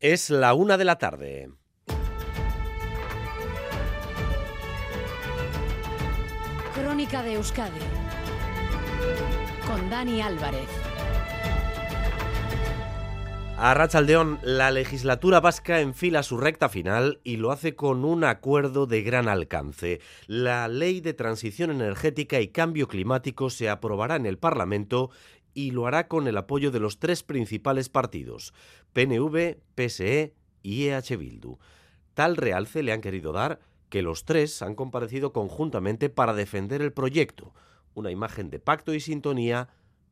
Es la una de la tarde. Crónica de Euskadi con Dani Álvarez. A Rachaldeón, la legislatura vasca enfila su recta final y lo hace con un acuerdo de gran alcance. La Ley de Transición Energética y Cambio Climático se aprobará en el Parlamento y lo hará con el apoyo de los tres principales partidos, PNV, PSE y EH Bildu. Tal realce le han querido dar que los tres han comparecido conjuntamente para defender el proyecto, una imagen de pacto y sintonía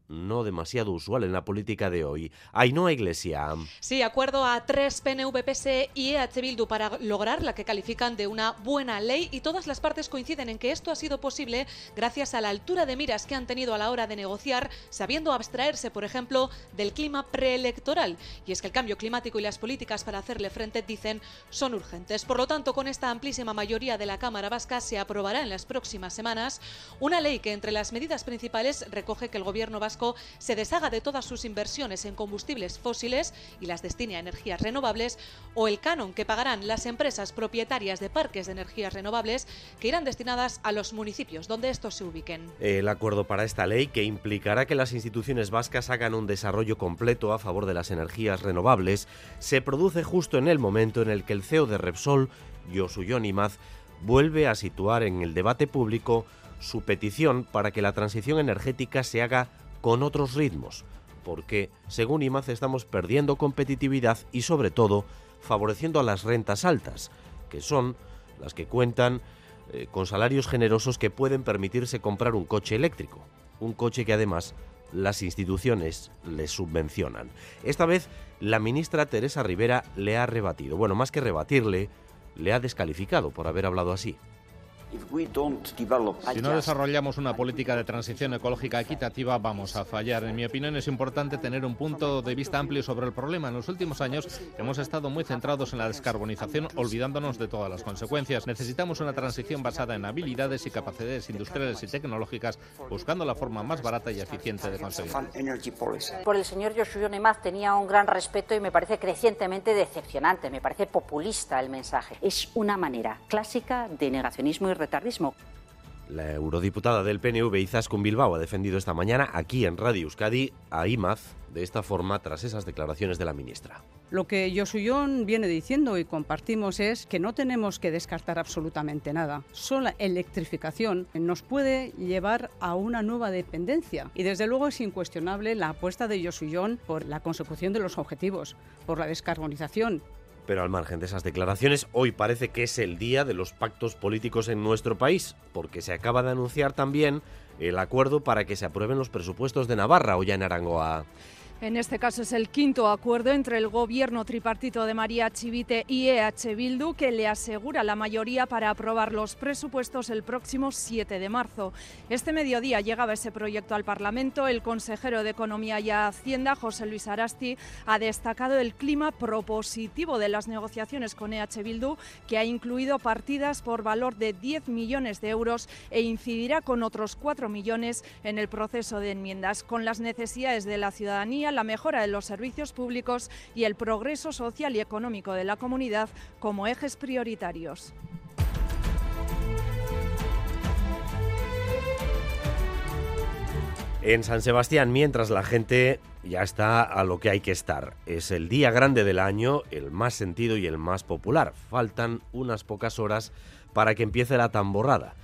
no demasiado usual en la política de hoy. Ainhoa Iglesia. Sí, acuerdo a tres PNV, PSE y EH Bildu para lograr la que califican de una buena ley y todas las partes coinciden en que esto ha sido posible gracias a la altura de miras que han tenido a la hora de negociar, sabiendo abstraerse, por ejemplo, del clima preelectoral. Y es que el cambio climático y las políticas para hacerle frente, dicen, son urgentes. Por lo tanto, con esta amplísima mayoría de la Cámara Vasca se aprobará en las próximas semanas una ley que entre las medidas principales recoge que el gobierno vasco se deshaga de todas sus inversiones en combustibles fósiles y las destine a energías renovables, o el canon que pagarán las empresas propietarias de parques de energías renovables que irán destinadas a los municipios donde estos se ubiquen. El acuerdo para esta ley, que implicará que las instituciones vascas hagan un desarrollo completo a favor de las energías renovables, se produce justo en el momento en el que el CEO de Repsol, Josu Imaz, vuelve a situar en el debate público su petición para que la transición energética se haga con otros ritmos, porque, según IMAZ, estamos perdiendo competitividad y, sobre todo, favoreciendo a las rentas altas, que son las que cuentan eh, con salarios generosos que pueden permitirse comprar un coche eléctrico, un coche que además las instituciones les subvencionan. Esta vez la ministra Teresa Rivera le ha rebatido, bueno, más que rebatirle, le ha descalificado por haber hablado así. Si no desarrollamos una política de transición ecológica equitativa, vamos a fallar. En mi opinión, es importante tener un punto de vista amplio sobre el problema. En los últimos años hemos estado muy centrados en la descarbonización, olvidándonos de todas las consecuencias. Necesitamos una transición basada en habilidades y capacidades industriales y tecnológicas, buscando la forma más barata y eficiente de conseguirlo. Por el señor Joshua Nemaz tenía un gran respeto y me parece crecientemente decepcionante, me parece populista el mensaje. Es una manera clásica de negacionismo y la eurodiputada del PNV Izaskun Bilbao ha defendido esta mañana aquí en Radio Euskadi a IMAZ de esta forma tras esas declaraciones de la ministra. Lo que Josuyón viene diciendo y compartimos es que no tenemos que descartar absolutamente nada. Solo la electrificación nos puede llevar a una nueva dependencia y desde luego es incuestionable la apuesta de Josuyón por la consecución de los objetivos, por la descarbonización pero al margen de esas declaraciones, hoy parece que es el día de los pactos políticos en nuestro país, porque se acaba de anunciar también el acuerdo para que se aprueben los presupuestos de Navarra o ya en Arangoa. En este caso es el quinto acuerdo entre el gobierno tripartito de María Chivite y EH Bildu que le asegura la mayoría para aprobar los presupuestos el próximo 7 de marzo. Este mediodía llegaba ese proyecto al Parlamento. El consejero de Economía y Hacienda, José Luis Arasti, ha destacado el clima propositivo de las negociaciones con EH Bildu, que ha incluido partidas por valor de 10 millones de euros e incidirá con otros 4 millones en el proceso de enmiendas. Con las necesidades de la ciudadanía, la mejora de los servicios públicos y el progreso social y económico de la comunidad como ejes prioritarios. En San Sebastián, mientras la gente ya está a lo que hay que estar. Es el día grande del año, el más sentido y el más popular. Faltan unas pocas horas para que empiece la tamborrada.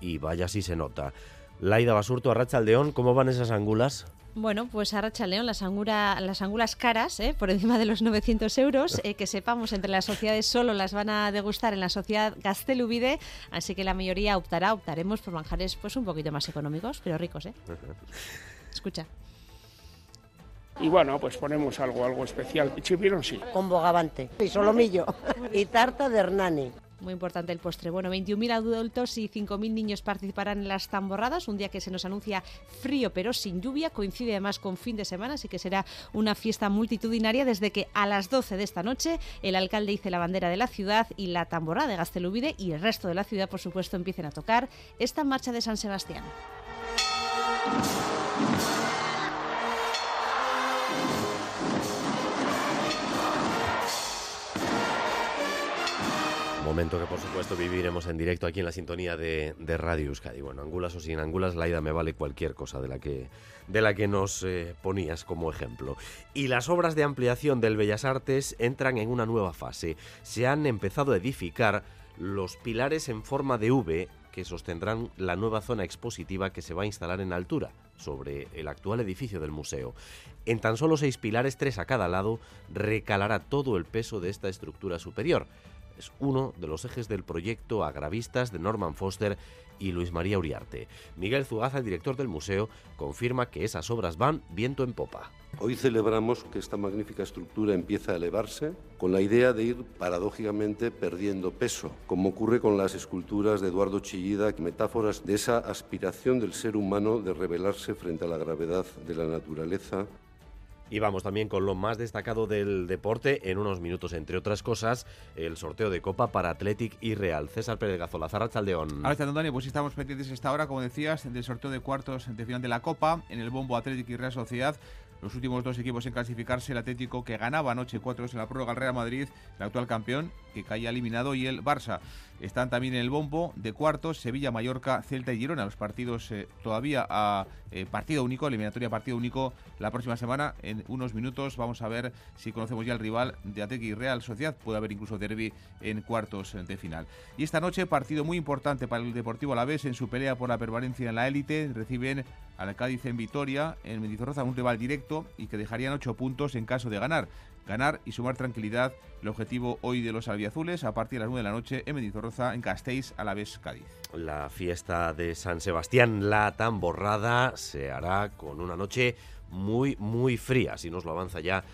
Y vaya si se nota. Laida Basurto, Arracha Aldeón, ¿cómo van esas angulas? Bueno, pues Arracha León, las, las angulas caras, ¿eh? por encima de los 900 euros, eh, que sepamos, entre las sociedades solo las van a degustar en la sociedad Gastelubide, así que la mayoría optará, optaremos por manjares pues un poquito más económicos, pero ricos, ¿eh? Escucha. Y bueno, pues ponemos algo, algo especial. Chipirón sí. Con bogavante y solomillo y tarta de Hernani. Muy importante el postre. Bueno, 21.000 adultos y 5.000 niños participarán en las tamborradas, un día que se nos anuncia frío pero sin lluvia, coincide además con fin de semana, así que será una fiesta multitudinaria desde que a las 12 de esta noche el alcalde hice la bandera de la ciudad y la tamborrada de Gastelubide y el resto de la ciudad, por supuesto, empiecen a tocar esta marcha de San Sebastián. Momento que por supuesto viviremos en directo aquí en la sintonía de, de Radio Euskadi. Bueno, angulas o sin angulas, la ida me vale cualquier cosa de la que, de la que nos eh, ponías como ejemplo. Y las obras de ampliación del Bellas Artes entran en una nueva fase. Se han empezado a edificar los pilares en forma de V que sostendrán la nueva zona expositiva que se va a instalar en altura, sobre el actual edificio del museo. En tan solo seis pilares, tres a cada lado, recalará todo el peso de esta estructura superior. Es uno de los ejes del proyecto Agravistas de Norman Foster y Luis María Uriarte. Miguel Zugaza, el director del museo, confirma que esas obras van viento en popa. Hoy celebramos que esta magnífica estructura empieza a elevarse con la idea de ir paradójicamente perdiendo peso, como ocurre con las esculturas de Eduardo Chillida, metáforas de esa aspiración del ser humano de rebelarse frente a la gravedad de la naturaleza y vamos también con lo más destacado del deporte en unos minutos, entre otras cosas, el sorteo de Copa para Athletic y Real. César Pérez Gazola, Chaldeón. Ahora Antonio, pues estamos pendientes esta hora, como decías, del sorteo de cuartos de final de la Copa en el bombo Athletic y Real Sociedad. Los últimos dos equipos en clasificarse, el Atlético que ganaba anoche 4 en la prórroga al Real Madrid, el actual campeón que caía eliminado y el Barça. Están también en el bombo de cuartos Sevilla, Mallorca, Celta y Girona. Los partidos eh, todavía a eh, partido único, eliminatoria partido único la próxima semana. En unos minutos vamos a ver si conocemos ya el rival de y Real Sociedad. Puede haber incluso derby en cuartos de final. Y esta noche partido muy importante para el Deportivo Alavés en su pelea por la permanencia en la élite. Reciben al Cádiz en Vitoria, en Mendizorroza, un rival directo y que dejarían ocho puntos en caso de ganar ganar y sumar tranquilidad. El objetivo hoy de los albiazules a partir de las 9 de la noche en Mendizorroza, en Casteix, a la vez Cádiz. La fiesta de San Sebastián, la tamborrada, se hará con una noche muy, muy fría, si nos lo avanza ya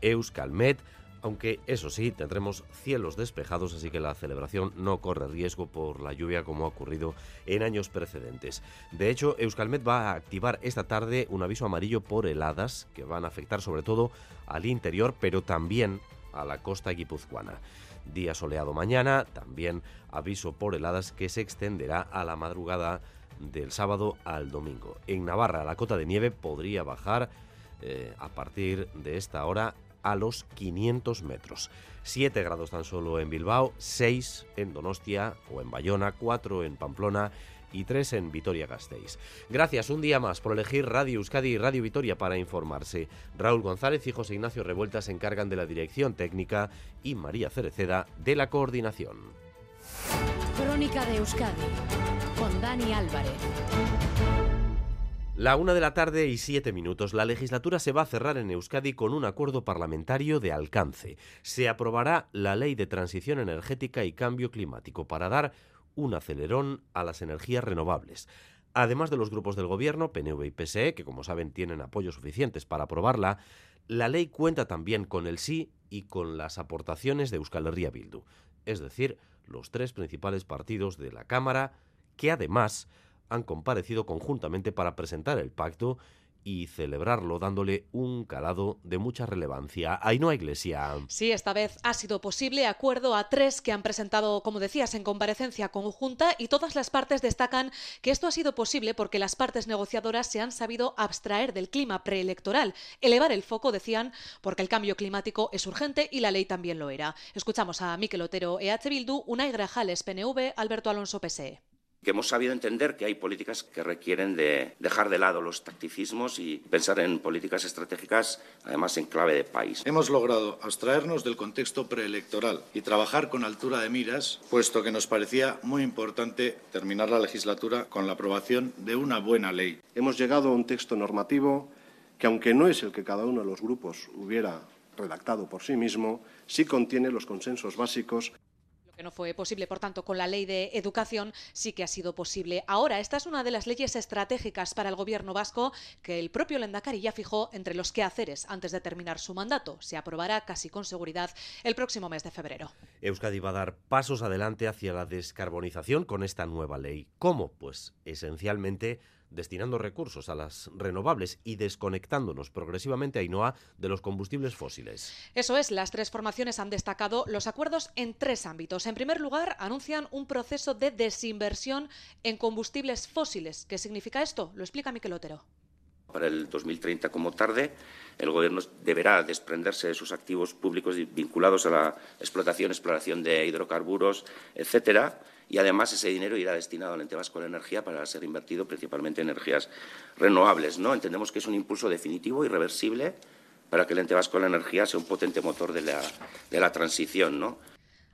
Euskalmet aunque eso sí, tendremos cielos despejados, así que la celebración no corre riesgo por la lluvia como ha ocurrido en años precedentes. De hecho, Euskalmet va a activar esta tarde un aviso amarillo por heladas que van a afectar sobre todo al interior, pero también a la costa guipuzcoana. Día soleado mañana, también aviso por heladas que se extenderá a la madrugada del sábado al domingo. En Navarra la cota de nieve podría bajar eh, a partir de esta hora a los 500 metros. 7 grados tan solo en Bilbao, 6 en Donostia o en Bayona, 4 en Pamplona y 3 en Vitoria-Gasteiz. Gracias un día más por elegir Radio Euskadi y Radio Vitoria para informarse. Raúl González y José Ignacio Revuelta se encargan de la dirección técnica y María Cereceda de la coordinación. Crónica de Euskadi con Dani Álvarez. La una de la tarde y siete minutos. La legislatura se va a cerrar en Euskadi con un acuerdo parlamentario de alcance. Se aprobará la ley de transición energética y cambio climático para dar un acelerón a las energías renovables. Además de los grupos del gobierno, PNV y PSE, que como saben tienen apoyos suficientes para aprobarla, la ley cuenta también con el sí y con las aportaciones de Euskal Herria Bildu, es decir, los tres principales partidos de la Cámara, que además han comparecido conjuntamente para presentar el pacto y celebrarlo dándole un calado de mucha relevancia. Ainhoa Iglesia. Sí, esta vez ha sido posible acuerdo a tres que han presentado, como decías, en comparecencia conjunta y todas las partes destacan que esto ha sido posible porque las partes negociadoras se han sabido abstraer del clima preelectoral, elevar el foco, decían, porque el cambio climático es urgente y la ley también lo era. Escuchamos a Miquel Otero, EH Bildu, Unai Grajales, PNV, Alberto Alonso, PSE que hemos sabido entender que hay políticas que requieren de dejar de lado los tacticismos y pensar en políticas estratégicas, además en clave de país. Hemos logrado abstraernos del contexto preelectoral y trabajar con altura de miras, puesto que nos parecía muy importante terminar la legislatura con la aprobación de una buena ley. Hemos llegado a un texto normativo que, aunque no es el que cada uno de los grupos hubiera redactado por sí mismo, sí contiene los consensos básicos que no fue posible, por tanto, con la ley de educación sí que ha sido posible. Ahora, esta es una de las leyes estratégicas para el gobierno vasco que el propio Lendakari ya fijó entre los quehaceres antes de terminar su mandato. Se aprobará casi con seguridad el próximo mes de febrero. Euskadi va a dar pasos adelante hacia la descarbonización con esta nueva ley. ¿Cómo? Pues esencialmente destinando recursos a las renovables y desconectándonos progresivamente, a Ainhoa, de los combustibles fósiles. Eso es, las tres formaciones han destacado los acuerdos en tres ámbitos. En primer lugar, anuncian un proceso de desinversión en combustibles fósiles. ¿Qué significa esto? Lo explica Miquel Otero. Para el 2030 como tarde, el Gobierno deberá desprenderse de sus activos públicos vinculados a la explotación, exploración de hidrocarburos, etcétera, y además ese dinero irá destinado al ente vasco de la energía para ser invertido principalmente en energías renovables. ¿no? Entendemos que es un impulso definitivo, irreversible, para que el ente vasco de la energía sea un potente motor de la, de la transición. ¿no?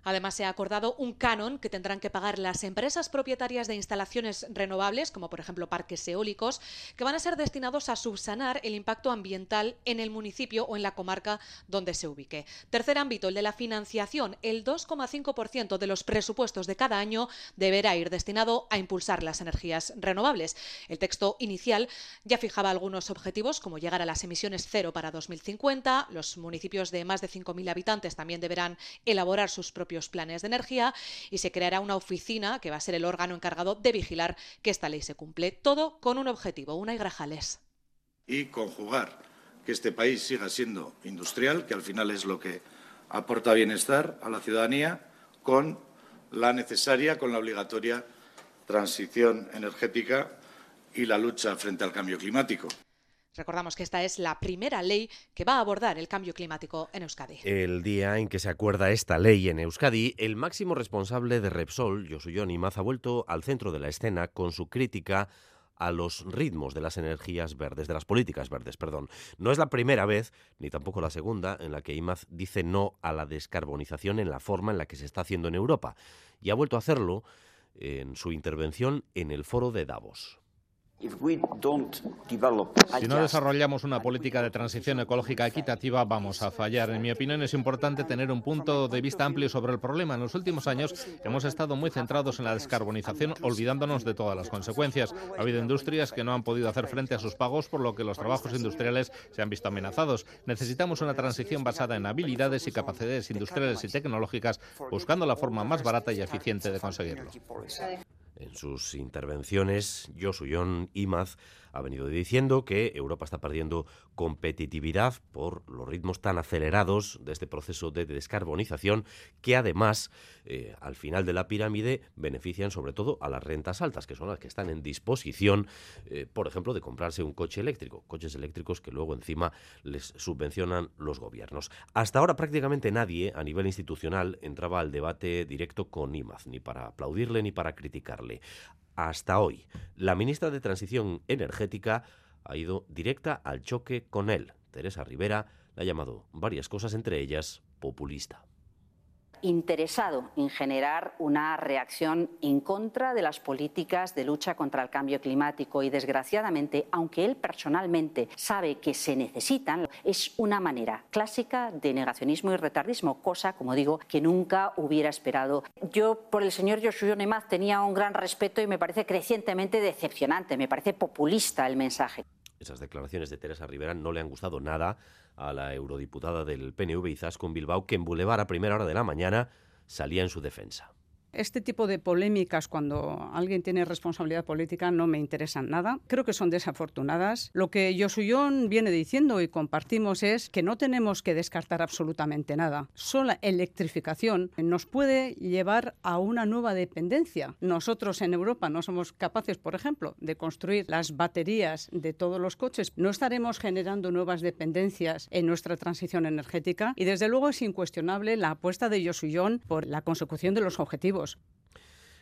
Además, se ha acordado un canon que tendrán que pagar las empresas propietarias de instalaciones renovables, como por ejemplo parques eólicos, que van a ser destinados a subsanar el impacto ambiental en el municipio o en la comarca donde se ubique. Tercer ámbito, el de la financiación. El 2,5% de los presupuestos de cada año deberá ir destinado a impulsar las energías renovables. El texto inicial ya fijaba algunos objetivos, como llegar a las emisiones cero para 2050. Los municipios de más de 5.000 habitantes también deberán elaborar sus propios planes de energía y se creará una oficina que va a ser el órgano encargado de vigilar que esta ley se cumple. Todo con un objetivo, una y grajales. Y conjugar que este país siga siendo industrial, que al final es lo que aporta bienestar a la ciudadanía, con la necesaria, con la obligatoria transición energética y la lucha frente al cambio climático. Recordamos que esta es la primera ley que va a abordar el cambio climático en Euskadi. El día en que se acuerda esta ley en Euskadi, el máximo responsable de Repsol, Josuyon Imaz, ha vuelto al centro de la escena con su crítica a los ritmos de las energías verdes, de las políticas verdes, perdón. No es la primera vez, ni tampoco la segunda, en la que Imaz dice no a la descarbonización en la forma en la que se está haciendo en Europa. Y ha vuelto a hacerlo en su intervención en el foro de Davos. Si no desarrollamos una política de transición ecológica equitativa, vamos a fallar. En mi opinión, es importante tener un punto de vista amplio sobre el problema. En los últimos años hemos estado muy centrados en la descarbonización, olvidándonos de todas las consecuencias. Ha habido industrias que no han podido hacer frente a sus pagos, por lo que los trabajos industriales se han visto amenazados. Necesitamos una transición basada en habilidades y capacidades industriales y tecnológicas, buscando la forma más barata y eficiente de conseguirlo. En sus intervenciones, Josuyon Imaz ha venido diciendo que Europa está perdiendo competitividad por los ritmos tan acelerados de este proceso de descarbonización que además eh, al final de la pirámide benefician sobre todo a las rentas altas, que son las que están en disposición, eh, por ejemplo, de comprarse un coche eléctrico, coches eléctricos que luego encima les subvencionan los gobiernos. Hasta ahora prácticamente nadie a nivel institucional entraba al debate directo con Imaz, ni para aplaudirle ni para criticarle hasta hoy. La ministra de Transición Energética ha ido directa al choque con él. Teresa Rivera le ha llamado varias cosas, entre ellas populista interesado en generar una reacción en contra de las políticas de lucha contra el cambio climático y desgraciadamente, aunque él personalmente sabe que se necesitan, es una manera clásica de negacionismo y retardismo, cosa, como digo, que nunca hubiera esperado. Yo por el señor Joshua Nemaz tenía un gran respeto y me parece crecientemente decepcionante, me parece populista el mensaje. Esas declaraciones de Teresa Rivera no le han gustado nada a la eurodiputada del PNV Izaskun Bilbao, que en Boulevard a primera hora de la mañana salía en su defensa. Este tipo de polémicas cuando alguien tiene responsabilidad política no me interesan nada. Creo que son desafortunadas. Lo que Josuyon viene diciendo y compartimos es que no tenemos que descartar absolutamente nada. Sola electrificación nos puede llevar a una nueva dependencia. Nosotros en Europa no somos capaces, por ejemplo, de construir las baterías de todos los coches. No estaremos generando nuevas dependencias en nuestra transición energética y desde luego es incuestionable la apuesta de Josuyon por la consecución de los objetivos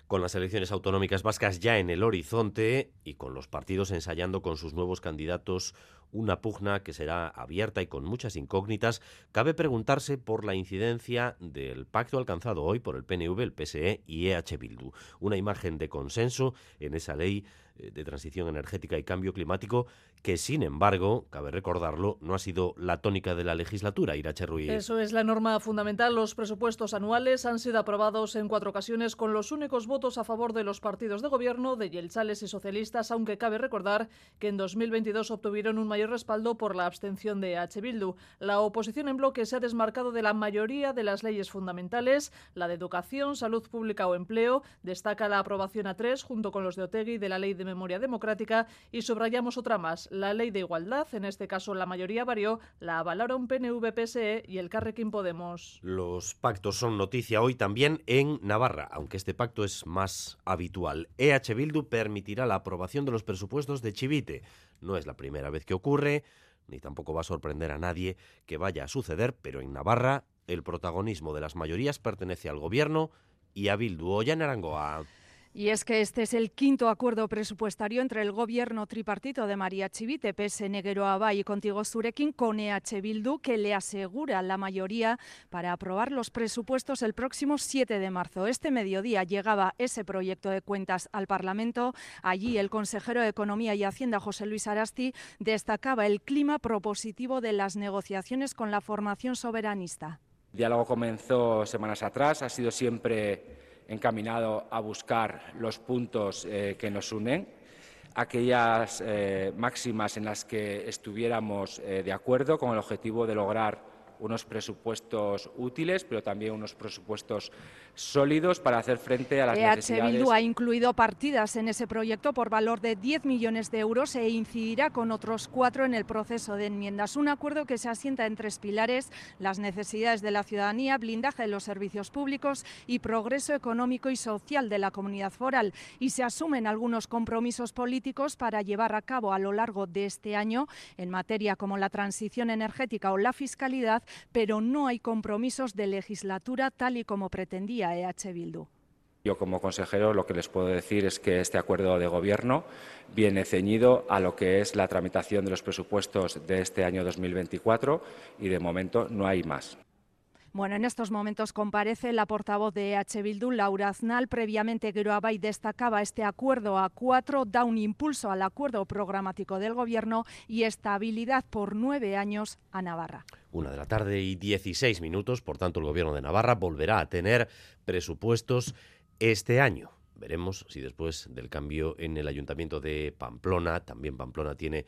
con las elecciones autonómicas vascas ya en el horizonte y con los partidos ensayando con sus nuevos candidatos una pugna que será abierta y con muchas incógnitas, cabe preguntarse por la incidencia del pacto alcanzado hoy por el PNV, el PSE y EH Bildu. Una imagen de consenso en esa ley eh, de transición energética y cambio climático, que sin embargo, cabe recordarlo, no ha sido la tónica de la legislatura, Irache Ruiz. Eso es la norma fundamental. Los presupuestos anuales han sido aprobados en cuatro ocasiones con los únicos votos a favor de los partidos de gobierno, de Yelchales y socialistas, aunque cabe recordar que en 2022 obtuvieron un mayor respaldo por la abstención de H. Bildu. La oposición en bloque se ha desmarcado de la mayoría de las leyes fundamentales, la de educación, salud pública o empleo, destaca la aprobación a tres junto con los de Otegui de la ley de memoria democrática y subrayamos otra más, la ley de igualdad, en este caso la mayoría varió, la avalaron PNV, PSE y el Carrequín Podemos. Los pactos son noticia hoy también en Navarra, aunque este pacto es más habitual. EH Bildu permitirá la aprobación de los presupuestos de Chivite No es la primera vez que ocurre, ni tampoco va a sorprender a nadie que vaya a suceder, pero en Navarra el protagonismo de las mayorías pertenece al gobierno y a Bildu. Oya Arangoa. Y es que este es el quinto acuerdo presupuestario entre el gobierno tripartito de María Chivite, PSN Geroa y Contigo Zurekin con EH Bildu, que le asegura la mayoría para aprobar los presupuestos el próximo 7 de marzo. Este mediodía llegaba ese proyecto de cuentas al Parlamento. Allí el consejero de Economía y Hacienda, José Luis Arasti, destacaba el clima propositivo de las negociaciones con la formación soberanista. El diálogo comenzó semanas atrás, ha sido siempre encaminado a buscar los puntos eh, que nos unen, aquellas eh, máximas en las que estuviéramos eh, de acuerdo con el objetivo de lograr unos presupuestos útiles, pero también unos presupuestos sólidos para hacer frente a las EH necesidades. Bildu ha incluido partidas en ese proyecto por valor de 10 millones de euros e incidirá con otros cuatro en el proceso de enmiendas. Un acuerdo que se asienta en tres pilares, las necesidades de la ciudadanía, blindaje de los servicios públicos y progreso económico y social de la comunidad foral. Y se asumen algunos compromisos políticos para llevar a cabo a lo largo de este año en materia como la transición energética o la fiscalidad, pero no hay compromisos de legislatura tal y como pretendía EH Bildu. Yo como consejero lo que les puedo decir es que este acuerdo de gobierno viene ceñido a lo que es la tramitación de los presupuestos de este año 2024 y de momento no hay más. Bueno, en estos momentos comparece la portavoz de EH Bildu, Laura Aznal. Previamente, Geroabay destacaba este acuerdo a cuatro, da un impulso al acuerdo programático del Gobierno y estabilidad por nueve años a Navarra. Una de la tarde y 16 minutos, por tanto, el Gobierno de Navarra volverá a tener presupuestos este año. Veremos si después del cambio en el Ayuntamiento de Pamplona, también Pamplona tiene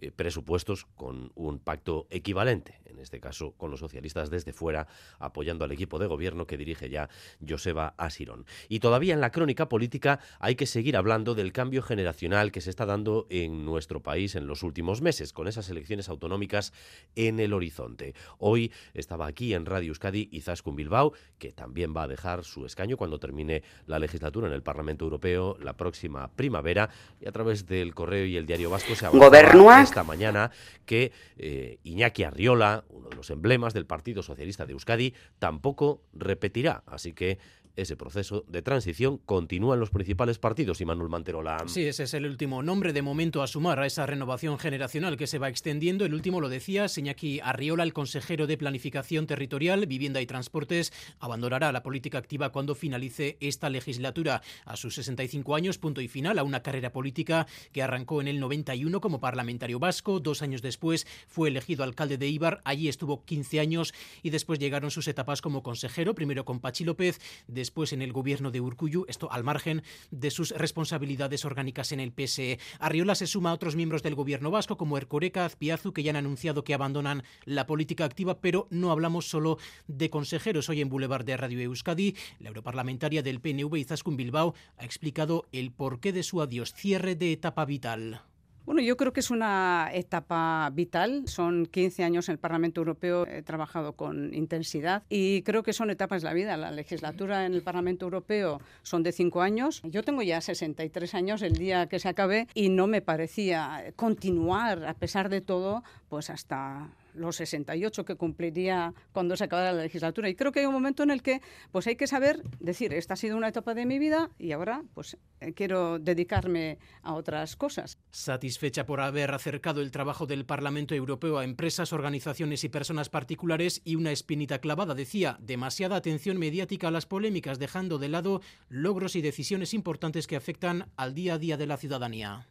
eh, presupuestos con un pacto equivalente, en este caso con los socialistas desde fuera, apoyando al equipo de gobierno que dirige ya Joseba Asirón. Y todavía en la crónica política hay que seguir hablando del cambio generacional que se está dando en nuestro país en los últimos meses, con esas elecciones autonómicas en el horizonte. Hoy estaba aquí en Radio Euskadi Izaskun Bilbao, que también va a dejar su escaño cuando termine la legislatura en el Parlamento Europeo la próxima primavera, y a través del correo y el diario vasco se Gobernua esta mañana que eh, Iñaki Arriola, uno de los emblemas del Partido Socialista de Euskadi, tampoco repetirá. Así que ese proceso de transición continúa en los principales partidos y Manuel Manterola. Sí, ese es el último nombre de momento a sumar a esa renovación generacional que se va extendiendo. El último lo decía Señaki Arriola, el consejero de Planificación Territorial, Vivienda y Transportes, abandonará la política activa cuando finalice esta legislatura. A sus 65 años, punto y final a una carrera política que arrancó en el 91 como parlamentario vasco. Dos años después fue elegido alcalde de Ibar. Allí estuvo 15 años y después llegaron sus etapas como consejero, primero con Pachi López, después en el gobierno de Urcuyu, esto al margen de sus responsabilidades orgánicas en el PSE. Arriola se suma a otros miembros del gobierno vasco como Ercoreca, Azpiazu, que ya han anunciado que abandonan la política activa, pero no hablamos solo de consejeros. Hoy en Boulevard de Radio Euskadi, la europarlamentaria del PNV Izaskun Bilbao ha explicado el porqué de su adiós, cierre de etapa vital. Bueno, yo creo que es una etapa vital. Son 15 años en el Parlamento Europeo, he trabajado con intensidad y creo que son etapas de la vida. La legislatura en el Parlamento Europeo son de 5 años. Yo tengo ya 63 años el día que se acabe y no me parecía continuar, a pesar de todo, pues hasta los 68 que cumpliría cuando se acabara la legislatura. Y creo que hay un momento en el que pues hay que saber decir, esta ha sido una etapa de mi vida y ahora pues eh, quiero dedicarme a otras cosas. Satisfecha por haber acercado el trabajo del Parlamento Europeo a empresas, organizaciones y personas particulares y una espinita clavada, decía, demasiada atención mediática a las polémicas, dejando de lado logros y decisiones importantes que afectan al día a día de la ciudadanía.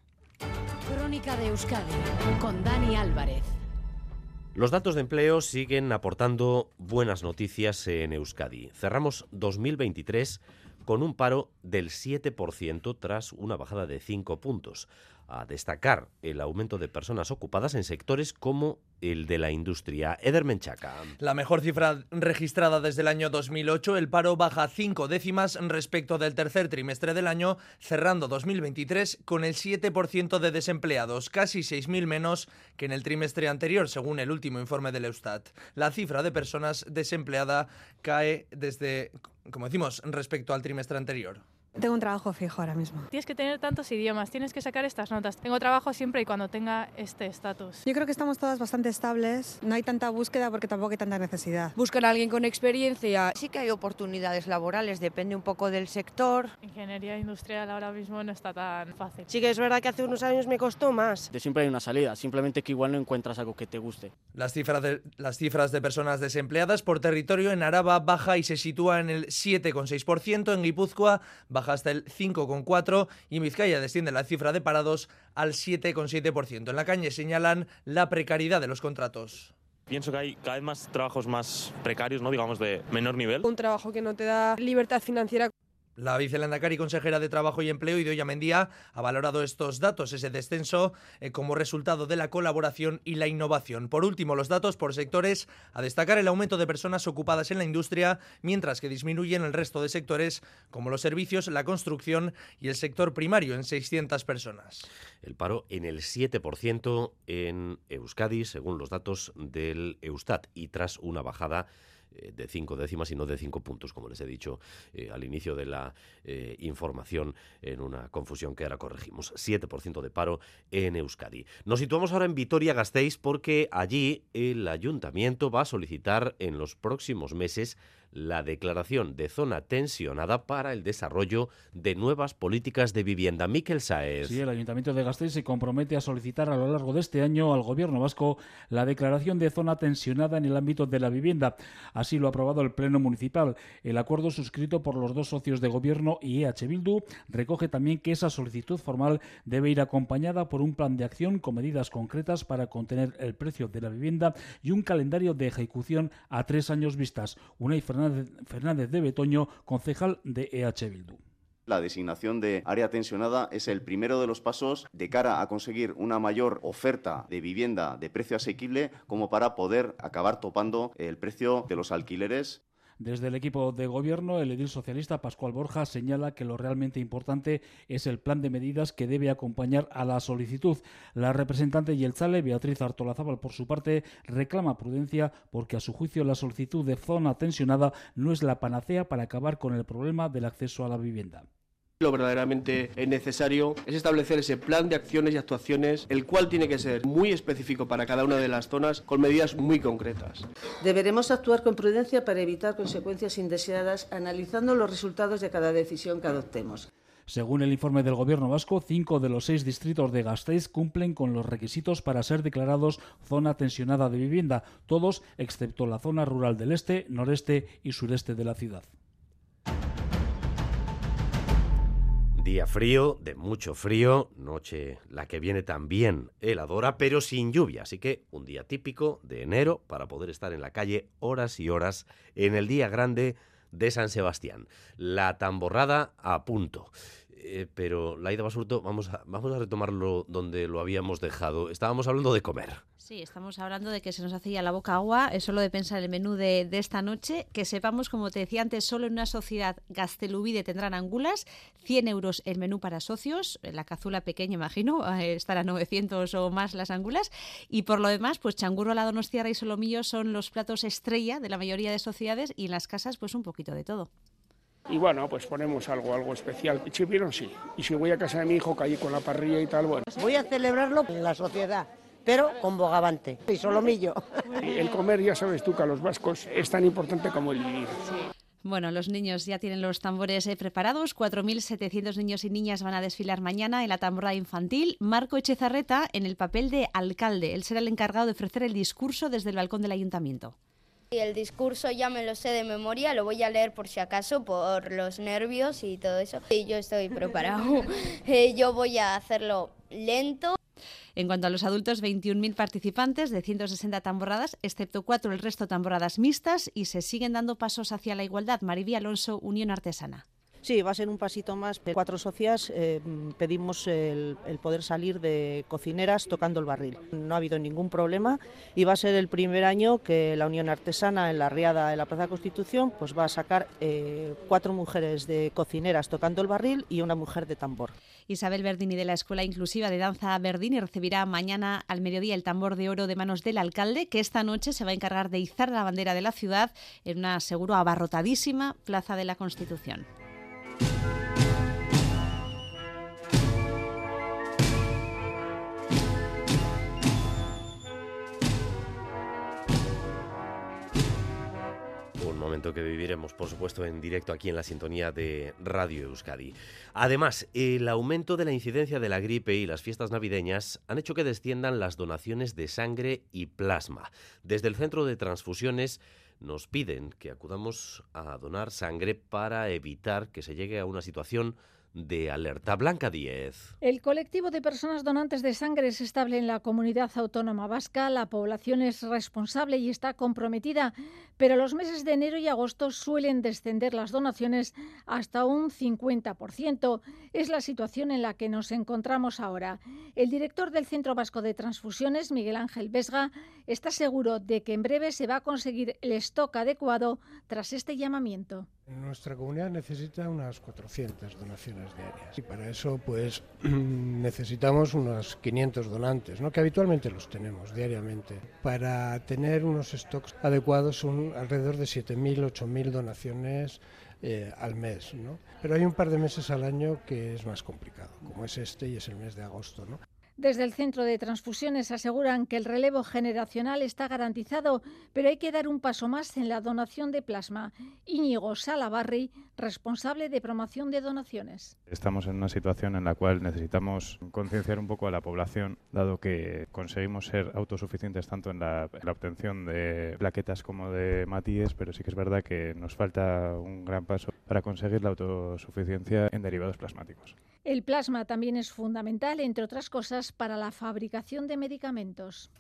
Crónica de Euskadi con Dani Álvarez. Los datos de empleo siguen aportando buenas noticias en Euskadi. Cerramos 2023 con un paro del 7% tras una bajada de 5 puntos a destacar el aumento de personas ocupadas en sectores como el de la industria. Eder Menchaca. La mejor cifra registrada desde el año 2008, el paro baja cinco décimas respecto del tercer trimestre del año, cerrando 2023 con el 7% de desempleados, casi 6.000 menos que en el trimestre anterior, según el último informe del Eustat. La cifra de personas desempleadas cae desde, como decimos, respecto al trimestre anterior. Tengo un trabajo fijo ahora mismo. Tienes que tener tantos idiomas, tienes que sacar estas notas. Tengo trabajo siempre y cuando tenga este estatus. Yo creo que estamos todas bastante estables. No hay tanta búsqueda porque tampoco hay tanta necesidad. Buscan a alguien con experiencia. Sí que hay oportunidades laborales, depende un poco del sector. Ingeniería industrial ahora mismo no está tan fácil. Sí que es verdad que hace unos años me costó más. De siempre hay una salida, simplemente que igual no encuentras algo que te guste. Las cifras de, las cifras de personas desempleadas por territorio en Araba baja y se sitúa en el 7,6%, en Guipúzcoa baja hasta el 5,4% y en Vizcaya desciende la cifra de parados al 7,7%. En la calle señalan la precariedad de los contratos. Pienso que hay cada vez más trabajos más precarios, ¿no? digamos, de menor nivel. Un trabajo que no te da libertad financiera. La vicelandacari consejera de Trabajo y Empleo, Idoia Mendía, ha valorado estos datos, ese descenso, eh, como resultado de la colaboración y la innovación. Por último, los datos por sectores, a destacar el aumento de personas ocupadas en la industria, mientras que disminuyen el resto de sectores, como los servicios, la construcción y el sector primario, en 600 personas. El paro en el 7% en Euskadi, según los datos del Eustat, y tras una bajada de cinco décimas y no de cinco puntos, como les he dicho eh, al inicio de la eh, información en una confusión que ahora corregimos. 7% de paro en Euskadi. Nos situamos ahora en Vitoria-Gasteiz porque allí el ayuntamiento va a solicitar en los próximos meses la declaración de zona tensionada para el desarrollo de nuevas políticas de vivienda. Miquel Saez. Sí, el Ayuntamiento de Gasteiz se compromete a solicitar a lo largo de este año al Gobierno vasco la declaración de zona tensionada en el ámbito de la vivienda. Así lo ha aprobado el Pleno Municipal. El acuerdo suscrito por los dos socios de Gobierno y EH Bildu recoge también que esa solicitud formal debe ir acompañada por un plan de acción con medidas concretas para contener el precio de la vivienda y un calendario de ejecución a tres años vistas. Una Fernández de Betoño, concejal de EH Bildu. La designación de área tensionada es el primero de los pasos de cara a conseguir una mayor oferta de vivienda de precio asequible como para poder acabar topando el precio de los alquileres desde el equipo de gobierno, el edil socialista Pascual Borja señala que lo realmente importante es el plan de medidas que debe acompañar a la solicitud. La representante Yelzale, Beatriz Artolazábal, por su parte, reclama prudencia porque a su juicio la solicitud de zona tensionada no es la panacea para acabar con el problema del acceso a la vivienda. Lo verdaderamente necesario es establecer ese plan de acciones y actuaciones, el cual tiene que ser muy específico para cada una de las zonas, con medidas muy concretas. Deberemos actuar con prudencia para evitar consecuencias indeseadas, analizando los resultados de cada decisión que adoptemos. Según el informe del Gobierno vasco, cinco de los seis distritos de Gasteiz cumplen con los requisitos para ser declarados zona tensionada de vivienda, todos excepto la zona rural del este, noreste y sureste de la ciudad. Día frío, de mucho frío, noche la que viene también heladora, pero sin lluvia, así que un día típico de enero para poder estar en la calle horas y horas en el día grande de San Sebastián. La tamborrada a punto. Eh, pero Laida Basurto, vamos a, vamos a retomarlo donde lo habíamos dejado. Estábamos hablando de comer. Sí, estamos hablando de que se nos hacía la boca agua, es solo de pensar el menú de, esta noche, que sepamos, como te decía antes, solo en una sociedad gastelubide tendrán angulas, 100 euros el menú para socios, la cazuela pequeña, imagino, estará 900 o más las angulas, y por lo demás, pues changurro, la donostiarra y solomillo son los platos estrella de la mayoría de sociedades y en las casas, pues un poquito de todo. Y bueno, pues ponemos algo, algo especial. Chipirón sí. Y si voy a casa de mi hijo, caí con la parrilla y tal, bueno. Voy a celebrarlo en la sociedad, pero con bogavante y solomillo. El comer, ya sabes tú, que a los vascos es tan importante como el vivir. Bueno, los niños ya tienen los tambores eh, preparados. 4.700 niños y niñas van a desfilar mañana en la tamborada infantil. Marco Echezarreta en el papel de alcalde. Él será el encargado de ofrecer el discurso desde el balcón del ayuntamiento. El discurso ya me lo sé de memoria, lo voy a leer por si acaso, por los nervios y todo eso. Y yo estoy preparado. Eh, yo voy a hacerlo lento. En cuanto a los adultos, 21.000 participantes de 160 tamborradas, excepto cuatro el resto tamborradas mixtas y se siguen dando pasos hacia la igualdad. Maribí Alonso, Unión Artesana. Sí, va a ser un pasito más. Cuatro socias eh, pedimos el, poder salir de cocineras tocando el barril. No ha habido ningún problema y va a ser el primer año que la Unión Artesana en la Riada de la Plaza Constitución pues va a sacar eh, cuatro mujeres de cocineras tocando el barril y una mujer de tambor. Isabel Verdini de la Escuela Inclusiva de Danza Verdini recibirá mañana al mediodía el tambor de oro de manos del alcalde, que esta noche se va a encargar de izar la bandera de la ciudad en una seguro abarrotadísima Plaza de la Constitución. Un momento que viviremos, por supuesto, en directo aquí en la sintonía de Radio Euskadi. Además, el aumento de la incidencia de la gripe y las fiestas navideñas han hecho que desciendan las donaciones de sangre y plasma. Desde el Centro de Transfusiones nos piden que acudamos a donar sangre para evitar que se llegue a una situación de Alerta Blanca 10. El colectivo de personas donantes de sangre es estable en la comunidad autónoma vasca, la población es responsable y está comprometida, pero los meses de enero y agosto suelen descender las donaciones hasta un 50%. Es la situación en la que nos encontramos ahora. El director del Centro Vasco de Transfusiones, Miguel Ángel Vesga, está seguro de que en breve se va a conseguir el stock adecuado tras este llamamiento. Nuestra comunidad necesita unas 400 donaciones diarias y para eso pues necesitamos unos 500 donantes, ¿no? que habitualmente los tenemos diariamente. Para tener unos stocks adecuados son alrededor de 7.000, 8.000 donaciones eh, al mes. ¿no? Pero hay un par de meses al año que es más complicado, como es este y es el mes de agosto. ¿no? Desde el Centro de Transfusiones aseguran que el relevo generacional está garantizado, pero hay que dar un paso más en la donación de plasma. Íñigo Salabarri, responsable de promoción de donaciones. Estamos en una situación en la cual necesitamos concienciar un poco a la población, dado que conseguimos ser autosuficientes tanto en la, en la obtención de plaquetas como de matíes, pero sí que es verdad que nos falta un gran paso para conseguir la autosuficiencia en derivados plasmáticos. El plasma también es fundamental, entre otras cosas, para la fabricación de medicamentos.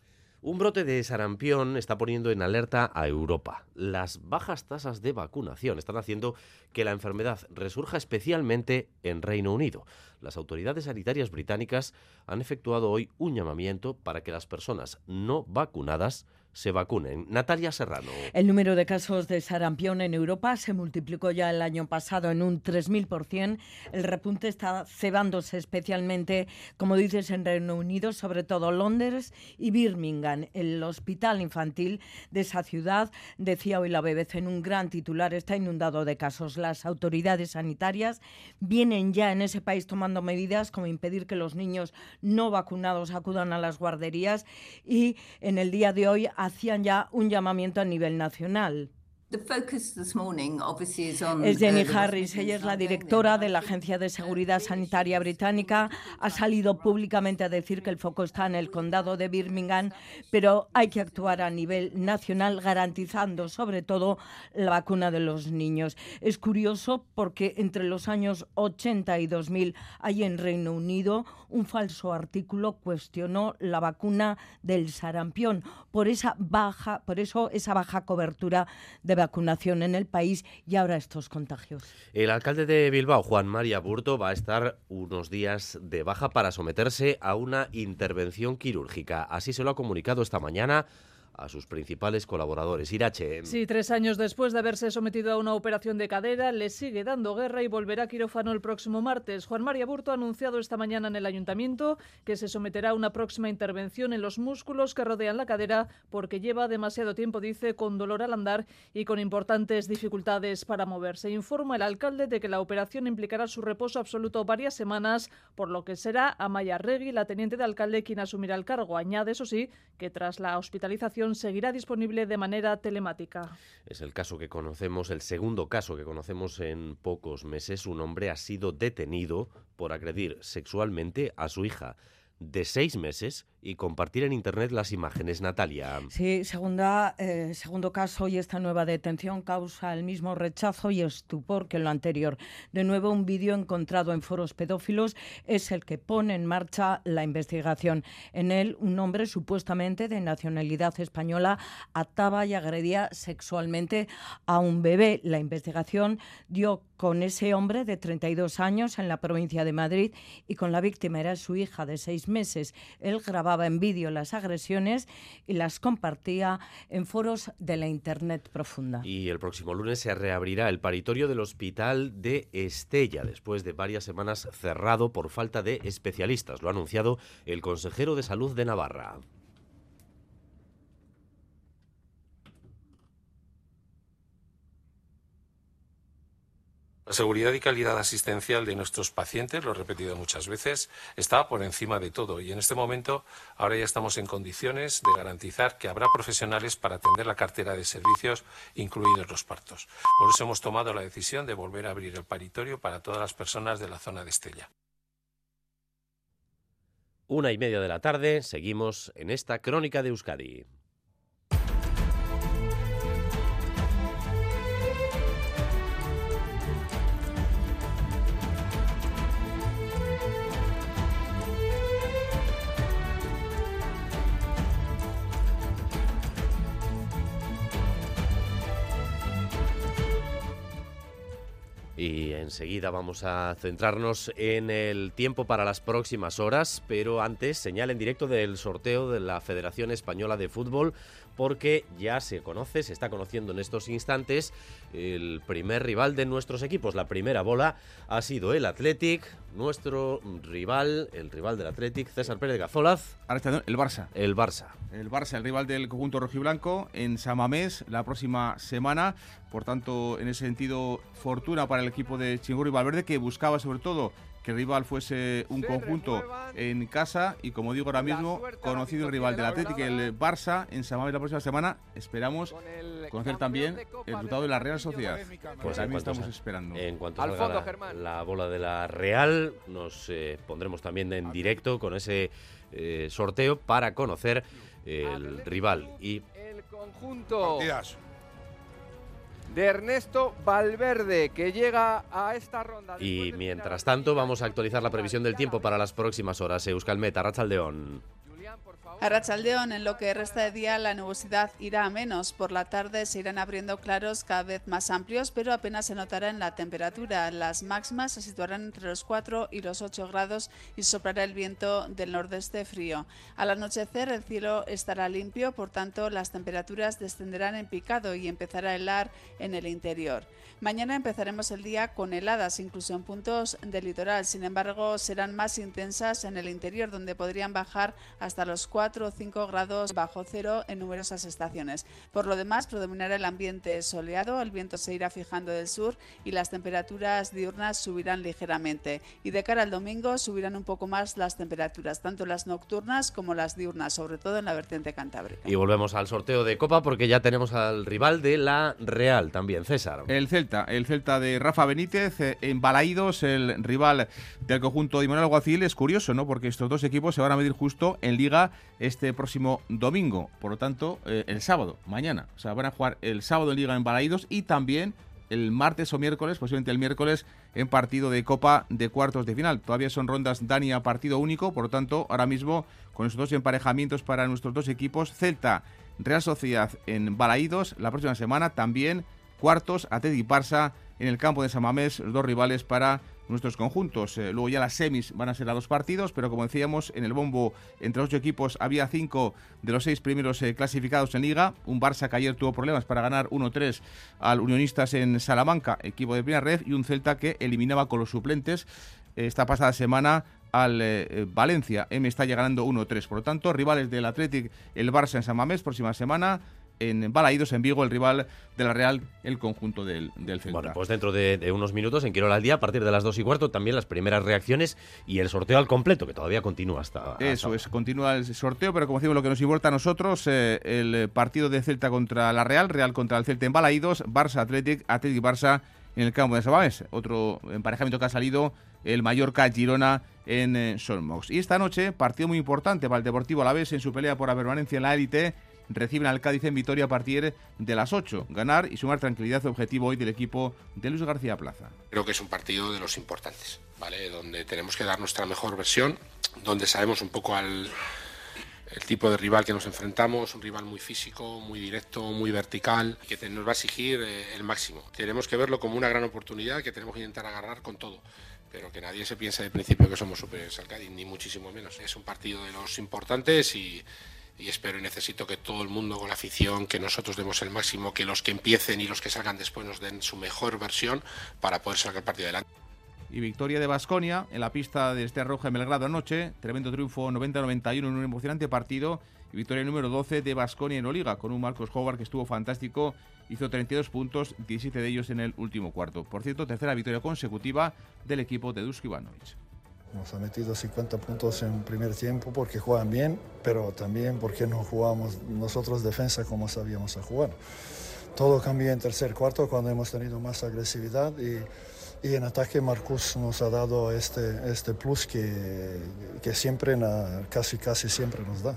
Un brote de sarampión está poniendo en alerta a Europa. Las bajas tasas de vacunación están haciendo que la enfermedad resurja especialmente en Reino Unido. Las autoridades sanitarias británicas han efectuado hoy un llamamiento para que las personas no vacunadas se vacunen. Natalia Serrano. El número de casos de sarampión en Europa se multiplicó ya el año pasado en un 3.000%. El repunte está cebándose especialmente, como dices, en Reino Unido, sobre todo Londres y Birmingham. El hospital infantil de esa ciudad, decía hoy la BBC en un gran titular, está inundado de casos. Las autoridades sanitarias vienen ya en ese país tomando medidas como impedir que los niños no vacunados acudan a las guarderías y en el día de hoy hacían ya un llamamiento a nivel nacional. Es Jenny Harris, ella es la directora de la Agencia de Seguridad Sanitaria Británica. Ha salido públicamente a decir que el foco está en el condado de Birmingham, pero hay que actuar a nivel nacional garantizando sobre todo la vacuna de los niños. Es curioso porque entre los años 80 y 2000 hay en Reino Unido un falso artículo cuestionó la vacuna del sarampión por esa baja, por eso esa baja cobertura de vacunación en el país y ahora estos contagios. El alcalde de Bilbao, Juan María Burto, va a estar unos días de baja para someterse a una intervención quirúrgica. Así se lo ha comunicado esta mañana a sus principales colaboradores. Irache. Sí, tres años después de haberse sometido a una operación de cadera, le sigue dando guerra y volverá a quirófano el próximo martes. Juan María Burto ha anunciado esta mañana en el ayuntamiento que se someterá a una próxima intervención en los músculos que rodean la cadera porque lleva demasiado tiempo, dice, con dolor al andar y con importantes dificultades para moverse. Informa el alcalde de que la operación implicará su reposo absoluto varias semanas, por lo que será Amaya Regui, la teniente de alcalde, quien asumirá el cargo. Añade, eso sí, que tras la hospitalización seguirá disponible de manera telemática. Es el caso que conocemos, el segundo caso que conocemos en pocos meses. Un hombre ha sido detenido por agredir sexualmente a su hija de seis meses y compartir en Internet las imágenes. Natalia. Sí, segunda, eh, segundo caso y esta nueva detención causa el mismo rechazo y estupor que lo anterior. De nuevo, un vídeo encontrado en foros pedófilos es el que pone en marcha la investigación. En él, un hombre supuestamente de nacionalidad española ataba y agredía sexualmente a un bebé. La investigación dio con ese hombre de 32 años en la provincia de Madrid y con la víctima era su hija de seis meses. Él grababa en vídeo las agresiones y las compartía en foros de la Internet profunda. Y el próximo lunes se reabrirá el paritorio del Hospital de Estella, después de varias semanas cerrado por falta de especialistas. Lo ha anunciado el consejero de Salud de Navarra. La seguridad y calidad asistencial de nuestros pacientes, lo he repetido muchas veces, está por encima de todo y en este momento ahora ya estamos en condiciones de garantizar que habrá profesionales para atender la cartera de servicios, incluidos los partos. Por eso hemos tomado la decisión de volver a abrir el paritorio para todas las personas de la zona de Estella. Una y media de la tarde, seguimos en esta crónica de Euskadi. Y enseguida vamos a centrarnos en el tiempo para las próximas horas, pero antes señal en directo del sorteo de la Federación Española de Fútbol, porque ya se conoce, se está conociendo en estos instantes el primer rival de nuestros equipos. La primera bola ha sido el Athletic, nuestro rival, el rival del Athletic, César Pérez Gazolaz. El Barça. El Barça. El Barça, el rival del conjunto rojiblanco en Samamés la próxima semana. Por tanto, en ese sentido, fortuna para el equipo de Chingurri Valverde que buscaba sobre todo que el rival fuese un conjunto en casa y como digo ahora mismo, conocido el rival del Atlético, el Barça, en Samamés la próxima semana. Esperamos conocer también el resultado de la Real Sociedad. Pues también estamos esperando. En cuanto salga la, la, bola de la Real, nos eh, pondremos también en directo con ese eh, sorteo para conocer el rival. Y el conjunto de Ernesto Valverde, que llega a esta ronda. Y mientras tanto, vamos a actualizar la previsión del tiempo para las próximas horas. Euskalmet, Arrachaldeón. A Rachaldeón, en lo que resta de día, la nubosidad irá a menos. Por la tarde se irán abriendo claros cada vez más amplios, pero apenas se notará en la temperatura. Las máximas se situarán entre los 4 y los 8 grados y soplará el viento del nordeste frío. Al anochecer, el cielo estará limpio, por tanto, las temperaturas descenderán en picado y empezará a helar en el interior. Mañana empezaremos el día con heladas, incluso en puntos del litoral. Sin embargo, serán más intensas en el interior, donde podrían bajar hasta los 4 o 5 grados bajo cero en numerosas estaciones. Por lo demás, predominará el ambiente soleado, el viento se irá fijando del sur y las temperaturas diurnas subirán ligeramente. Y de cara al domingo subirán un poco más las temperaturas, tanto las nocturnas como las diurnas, sobre todo en la vertiente cantábrica. Y volvemos al sorteo de Copa porque ya tenemos al rival de la Real también, César. El Celta el Celta de Rafa Benítez, eh, en Balaídos, el rival del conjunto de Manuel Alguacil. Es curioso, ¿no? Porque estos dos equipos se van a medir justo en Liga este próximo domingo. Por lo tanto, eh, el sábado, mañana. O sea, van a jugar el sábado en Liga en Balaídos y también el martes o miércoles, posiblemente el miércoles, en partido de Copa de cuartos de final. Todavía son rondas Dani a partido único, por lo tanto, ahora mismo con estos dos emparejamientos para nuestros dos equipos, Celta, Real Sociedad en Balaídos, la próxima semana también cuartos, a y Barça en el campo de Samamés, los dos rivales para nuestros conjuntos. Eh, luego ya las semis van a ser a dos partidos, pero como decíamos, en el bombo entre ocho equipos había cinco de los seis primeros eh, clasificados en liga. Un Barça que ayer tuvo problemas para ganar 1-3 al Unionistas en Salamanca, equipo de primera red, y un Celta que eliminaba con los suplentes eh, esta pasada semana al Valencia. M está ganando 1-3. Por lo tanto, rivales del Athletic, el Barça en Samamés, próxima semana en Balaídos, en Vigo, el rival de la Real, el conjunto del, del Celta. Bueno, pues dentro de, unos minutos, en Quirola al día, a partir de las 2 y cuarto, también las primeras reacciones y el sorteo al completo, que todavía continúa hasta... Eso es, continúa el sorteo, pero como decimos, lo que nos importa a nosotros, eh, el partido de Celta contra la Real, Real contra el Celta en Balaídos, Barça Athletic, Athletic Barça en el campo de Sabáez. Otro emparejamiento que ha salido, el Mallorca Girona en eh, Solmox. Y esta noche, partido muy importante para el Deportivo Alavés en su pelea por la permanencia en la élite reciben al Cádiz en Vitoria a partir de las 8. Ganar y sumar tranquilidad objetivo hoy del equipo de Luis García Plaza. Creo que es un partido de los importantes, ¿vale? Donde tenemos que dar nuestra mejor versión, donde sabemos un poco al el tipo de rival que nos enfrentamos, un rival muy físico, muy directo, muy vertical, que nos va a exigir eh, el máximo. Tenemos que verlo como una gran oportunidad que tenemos que intentar agarrar con todo pero que nadie se piense de principio que somos superiores al Cádiz, ni muchísimo menos. Es un partido de los importantes y, y espero y necesito que todo el mundo con la afición, que nosotros demos el máximo, que los que empiecen y los que salgan después nos den su mejor versión para poder sacar el partido adelante. Y victoria de Basconia en la pista de Este Roja en Belgrado anoche. Tremendo triunfo 90-91 en un emocionante partido. Y victoria número 12 de Basconia en Oliga con un Marcos Howard que estuvo fantástico hizo 32 puntos, 17 de ellos en el último cuarto. Por cierto, tercera victoria consecutiva del equipo de Dusko Ivanovic. Nos ha metido 50 puntos en primer tiempo porque juegan bien, pero también porque no jugamos nosotros defensa como sabíamos a jugar. Todo cambió en tercer cuarto cuando hemos tenido más agresividad y, en ataque Marcus nos ha dado este, este plus que, que siempre, casi casi siempre nos da.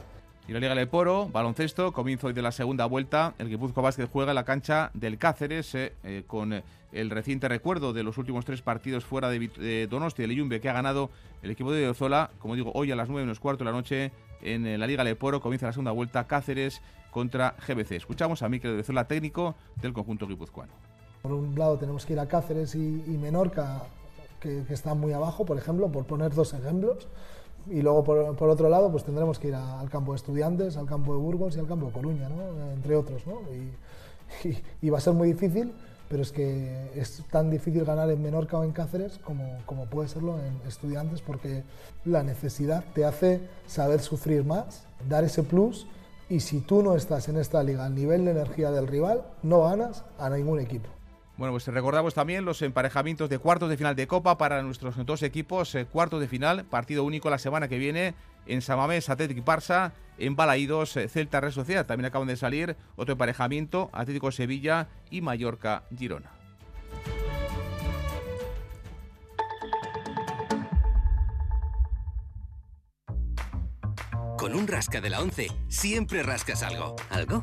Y la Liga de Poro, baloncesto, comienzo hoy de la segunda vuelta. El Guipúzcoa Vázquez juega en la cancha del Cáceres eh, eh, con el reciente recuerdo de los últimos tres partidos fuera de, de Donosti, el que ha ganado el equipo de Ozola, como digo, hoy a las 9 menos cuarto de la noche en eh, la Liga Leporo. Comienza la segunda vuelta Cáceres contra GBC. Escuchamos a Miquel de Ozola, técnico del conjunto guipuzcoano. Por un lado tenemos que ir a Cáceres y, Menorca, que, están muy abajo, por ejemplo, por poner dos ejemplos. Y luego, por, otro lado, pues tendremos que ir al campo de Estudiantes, al campo de Burgos y al campo de Coruña, entre otros. ¿no? y va a ser muy difícil, pero es que es tan difícil ganar en Menorca o en Cáceres como, como puede serlo en Estudiantes porque la necesidad te hace saber sufrir más, dar ese plus y si tú no estás en esta liga al nivel de energía del rival, no ganas a ningún equipo. Bueno, pues recordamos también los emparejamientos de cuartos de final de Copa para nuestros dos equipos. Eh, cuartos de final, partido único la semana que viene en Samamés, Atlético y Parsa, en Balaídos, eh, Celta Red Sociedad. También acaban de salir otro emparejamiento, Atlético Sevilla y Mallorca Girona. Con un rasca de la 11 siempre rascas algo. ¿Algo?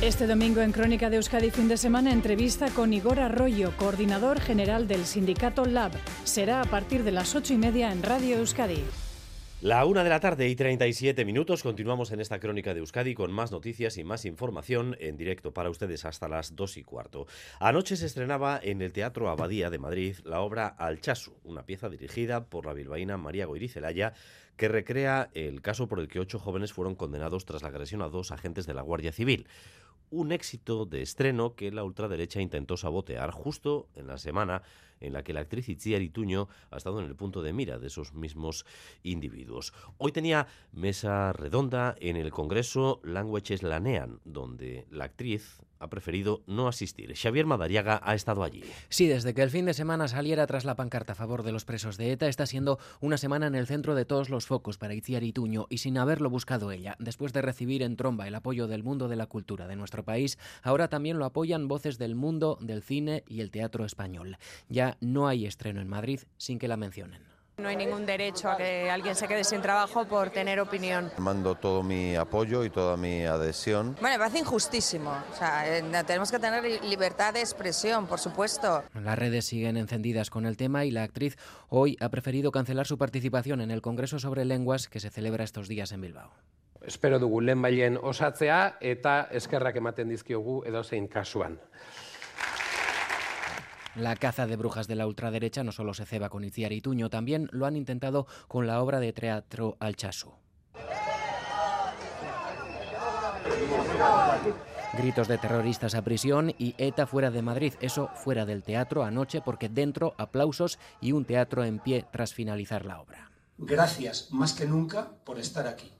Este domingo en Crónica de Euskadi fin de semana entrevista con Igor Arroyo, coordinador general del sindicato Lab. Será a partir de las ocho y media en Radio Euskadi. La una de la tarde y 37 minutos. Continuamos en esta crónica de Euskadi con más noticias y más información en directo para ustedes hasta las dos y cuarto. Anoche se estrenaba en el Teatro Abadía de Madrid la obra Alchasu, una pieza dirigida por la bilbaína María Goirizelaya que recrea el caso por el que ocho jóvenes fueron condenados tras la agresión a dos agentes de la Guardia Civil un éxito de estreno que la ultraderecha intentó sabotear justo en la semana en la que la actriz Itziar Ituño ha estado en el punto de mira de esos mismos individuos. Hoy tenía mesa redonda en el Congreso Languages Lanean, donde la actriz ha preferido no asistir. Xavier Madariaga ha estado allí. Sí, desde que el fin de semana saliera tras la pancarta a favor de los presos de ETA, está siendo una semana en el centro de todos los focos para Itziar Ituño y sin haberlo buscado ella. Después de recibir en tromba el apoyo del mundo de la cultura de nuestro país, ahora también lo apoyan voces del mundo del cine y el teatro español. Ya no hay estreno en Madrid sin que la mencionen. No hay ningún derecho a que alguien se quede sin trabajo por tener opinión. Mando todo mi apoyo y toda mi adhesión. Bueno, me parece injustísimo. O sea, tenemos que tener libertad de expresión, por supuesto. Las redes siguen encendidas con el tema y la actriz hoy ha preferido cancelar su participación en el Congreso sobre Lenguas que se celebra estos días en Bilbao. Espero dugu lehen osatzea eta eskerrak ematen dizkiogu edozein kasuan. La caza de brujas de la ultraderecha no solo se ceba con Itziar y Tuño, también lo han intentado con la obra de teatro Alchasu. Gritos de terroristas a prisión y ETA fuera de Madrid, eso fuera del teatro anoche porque dentro aplausos y un teatro en pie tras finalizar la obra. Gracias más que nunca por estar aquí.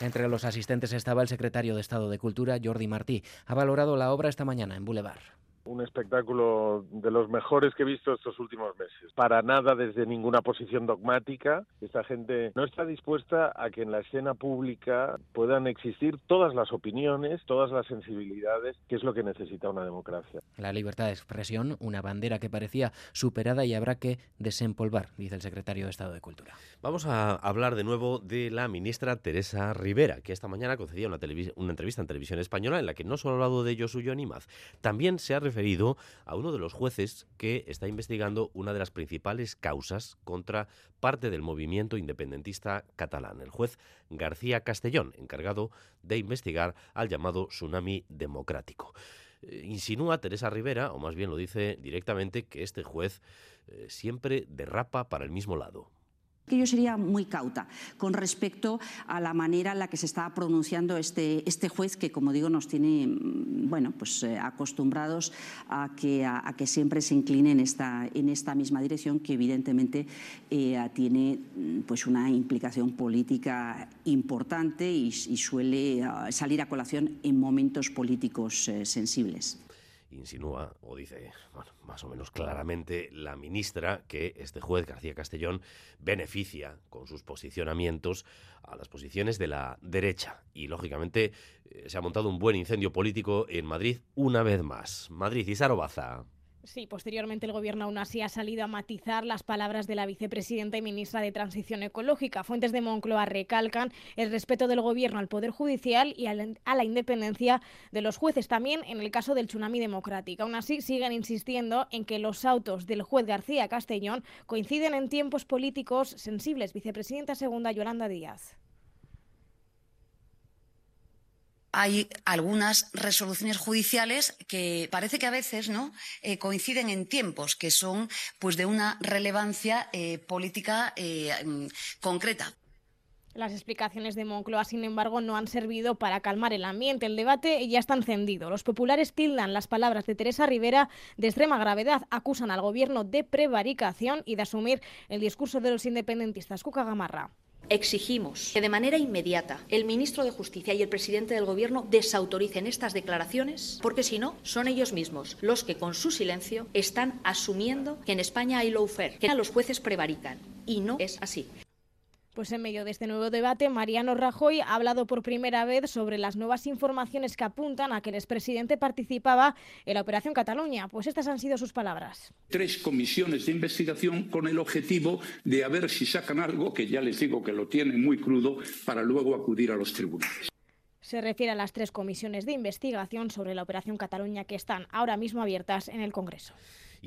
Entre los asistentes estaba el secretario de Estado de Cultura, Jordi Martí. Ha valorado la obra esta mañana en Boulevard un espectáculo de los mejores que he visto estos últimos meses. Para nada desde ninguna posición dogmática. Esta gente no está dispuesta a que en la escena pública puedan existir todas las opiniones, todas las sensibilidades, que es lo que necesita una democracia. La libertad de expresión, una bandera que parecía superada y habrá que desempolvar, dice el secretario de Estado de Cultura. Vamos a hablar de nuevo de la ministra Teresa Rivera, que esta mañana concedía una, una entrevista en televisión española en la que no solo ha hablado de Josuyo Nimaz, también se ha referido referido a uno de los jueces que está investigando una de las principales causas contra parte del movimiento independentista catalán, el juez García Castellón, encargado de investigar al llamado tsunami democrático. Eh, insinúa Teresa Rivera, o más bien lo dice directamente, que este juez eh, siempre derrapa para el mismo lado yo sería muy cauta con respecto a la manera en la que se está pronunciando este, este juez que, como digo, nos tiene mm, bueno, pues, eh, acostumbrados a que, a, que siempre se incline en esta, en esta misma dirección que evidentemente eh, tiene mm, pues, una implicación política importante y, suele ah, salir a colación en momentos políticos eh, sensibles insinúa o dice, más o menos claramente la ministra que este juez García Castellón beneficia con sus posicionamientos a las posiciones de la derecha y lógicamente eh, se ha montado un buen incendio político en Madrid una vez más. Madrid y Sarobaza. Sí, posteriormente el Gobierno aún así ha salido a matizar las palabras de la vicepresidenta y ministra de Transición Ecológica. Fuentes de Moncloa recalcan el respeto del Gobierno al Poder Judicial y a la independencia de los jueces, también en el caso del tsunami democrático. Aún así, siguen insistiendo en que los autos del juez García Castellón coinciden en tiempos políticos sensibles. Vicepresidenta segunda Yolanda Díaz. Hay algunas resoluciones judiciales que parece que a veces ¿no? Eh, coinciden en tiempos que son pues de una relevancia eh, política eh, mm, concreta. Las explicaciones de Moncloa, sin embargo, no han servido para calmar el ambiente. El debate ya está encendido. Los populares tildan las palabras de Teresa Rivera de extrema gravedad, acusan al gobierno de prevaricación y de asumir el discurso de los independentistas. Cuca Gamarra. Exigimos que de manera inmediata el ministro de Justicia y el presidente del Gobierno desautoricen estas declaraciones, porque si no, son ellos mismos los que con su silencio están asumiendo que en España hay lawfare, que los jueces prevarican. Y no es así. Pues en medio de este nuevo debate, Mariano Rajoy ha hablado por primera vez sobre las nuevas informaciones que apuntan a que el expresidente participaba en la Operación Cataluña. Pues estas han sido sus palabras. Tres comisiones de investigación con el objetivo de a ver si sacan algo, que ya les digo que lo tienen muy crudo, para luego acudir a los tribunales. Se refiere a las tres comisiones de investigación sobre la Operación Cataluña que están ahora mismo abiertas en el Congreso.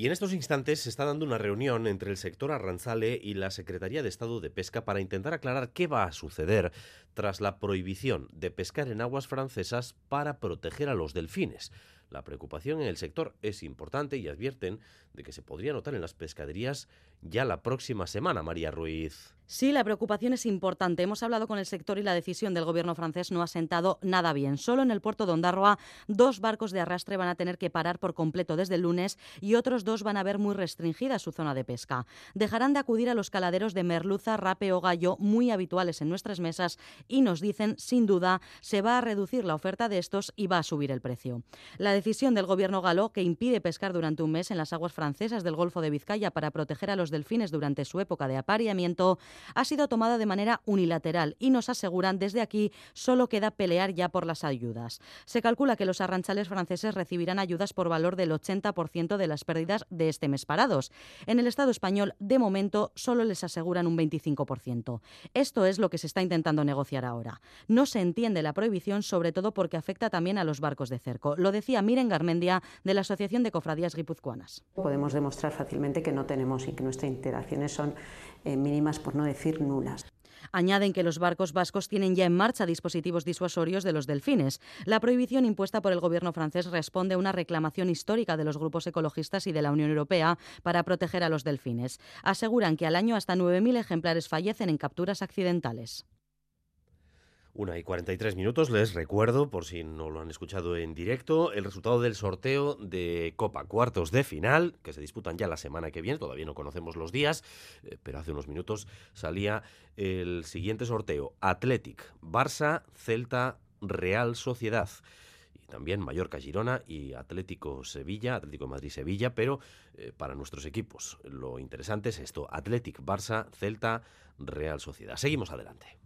Y en estos instantes se está dando una reunión entre el sector Arranzale y la Secretaría de Estado de Pesca para intentar aclarar qué va a suceder tras la prohibición de pescar en aguas francesas para proteger a los delfines. La preocupación en el sector es importante y advierten de que se podría notar en las pescaderías ya la próxima semana, María Ruiz. Sí, la preocupación es importante. Hemos hablado con el sector y la decisión del gobierno francés no ha sentado nada bien. Solo en el puerto de Ondarroa, dos barcos de arrastre van a tener que parar por completo desde el lunes y otros dos van a ver muy restringida su zona de pesca. Dejarán de acudir a los caladeros de merluza, rape o gallo, muy habituales en nuestras mesas, y nos dicen, sin duda, se va a reducir la oferta de estos y va a subir el precio. La decisión del gobierno galo, que impide pescar durante un mes en las aguas francesas del Golfo de Vizcaya para proteger a los delfines durante su época de apareamiento, ha sido tomada de manera unilateral y nos aseguran desde aquí solo queda pelear ya por las ayudas. Se calcula que los arranchales franceses recibirán ayudas por valor del 80% de las pérdidas de este mes parados. En el Estado español, de momento, solo les aseguran un 25%. Esto es lo que se está intentando negociar ahora. No se entiende la prohibición, sobre todo porque afecta también a los barcos de cerco. Lo decía Miren Garmendia, de la Asociación de Cofradías Guipuzcoanas. Podemos demostrar fácilmente que no tenemos y que nuestras interacciones son eh, mínimas, por no decir nulas. Añaden que los barcos vascos tienen ya en marcha dispositivos disuasorios de los delfines. La prohibición impuesta por el gobierno francés responde a una reclamación histórica de los grupos ecologistas y de la Unión Europea para proteger a los delfines. Aseguran que al año hasta 9.000 ejemplares fallecen en capturas accidentales. Una y 43 minutos, les recuerdo, por si no lo han escuchado en directo, el resultado del sorteo de Copa Cuartos de Final, que se disputan ya la semana que viene, todavía no conocemos los días, eh, pero hace unos minutos salía el siguiente sorteo, Athletic, Barça, Celta, Real Sociedad. Y también Mallorca Girona y Atlético Sevilla, Atlético Madrid Sevilla, pero eh, para nuestros equipos lo interesante es esto, Athletic, Barça, Celta, Real Sociedad. Seguimos adelante.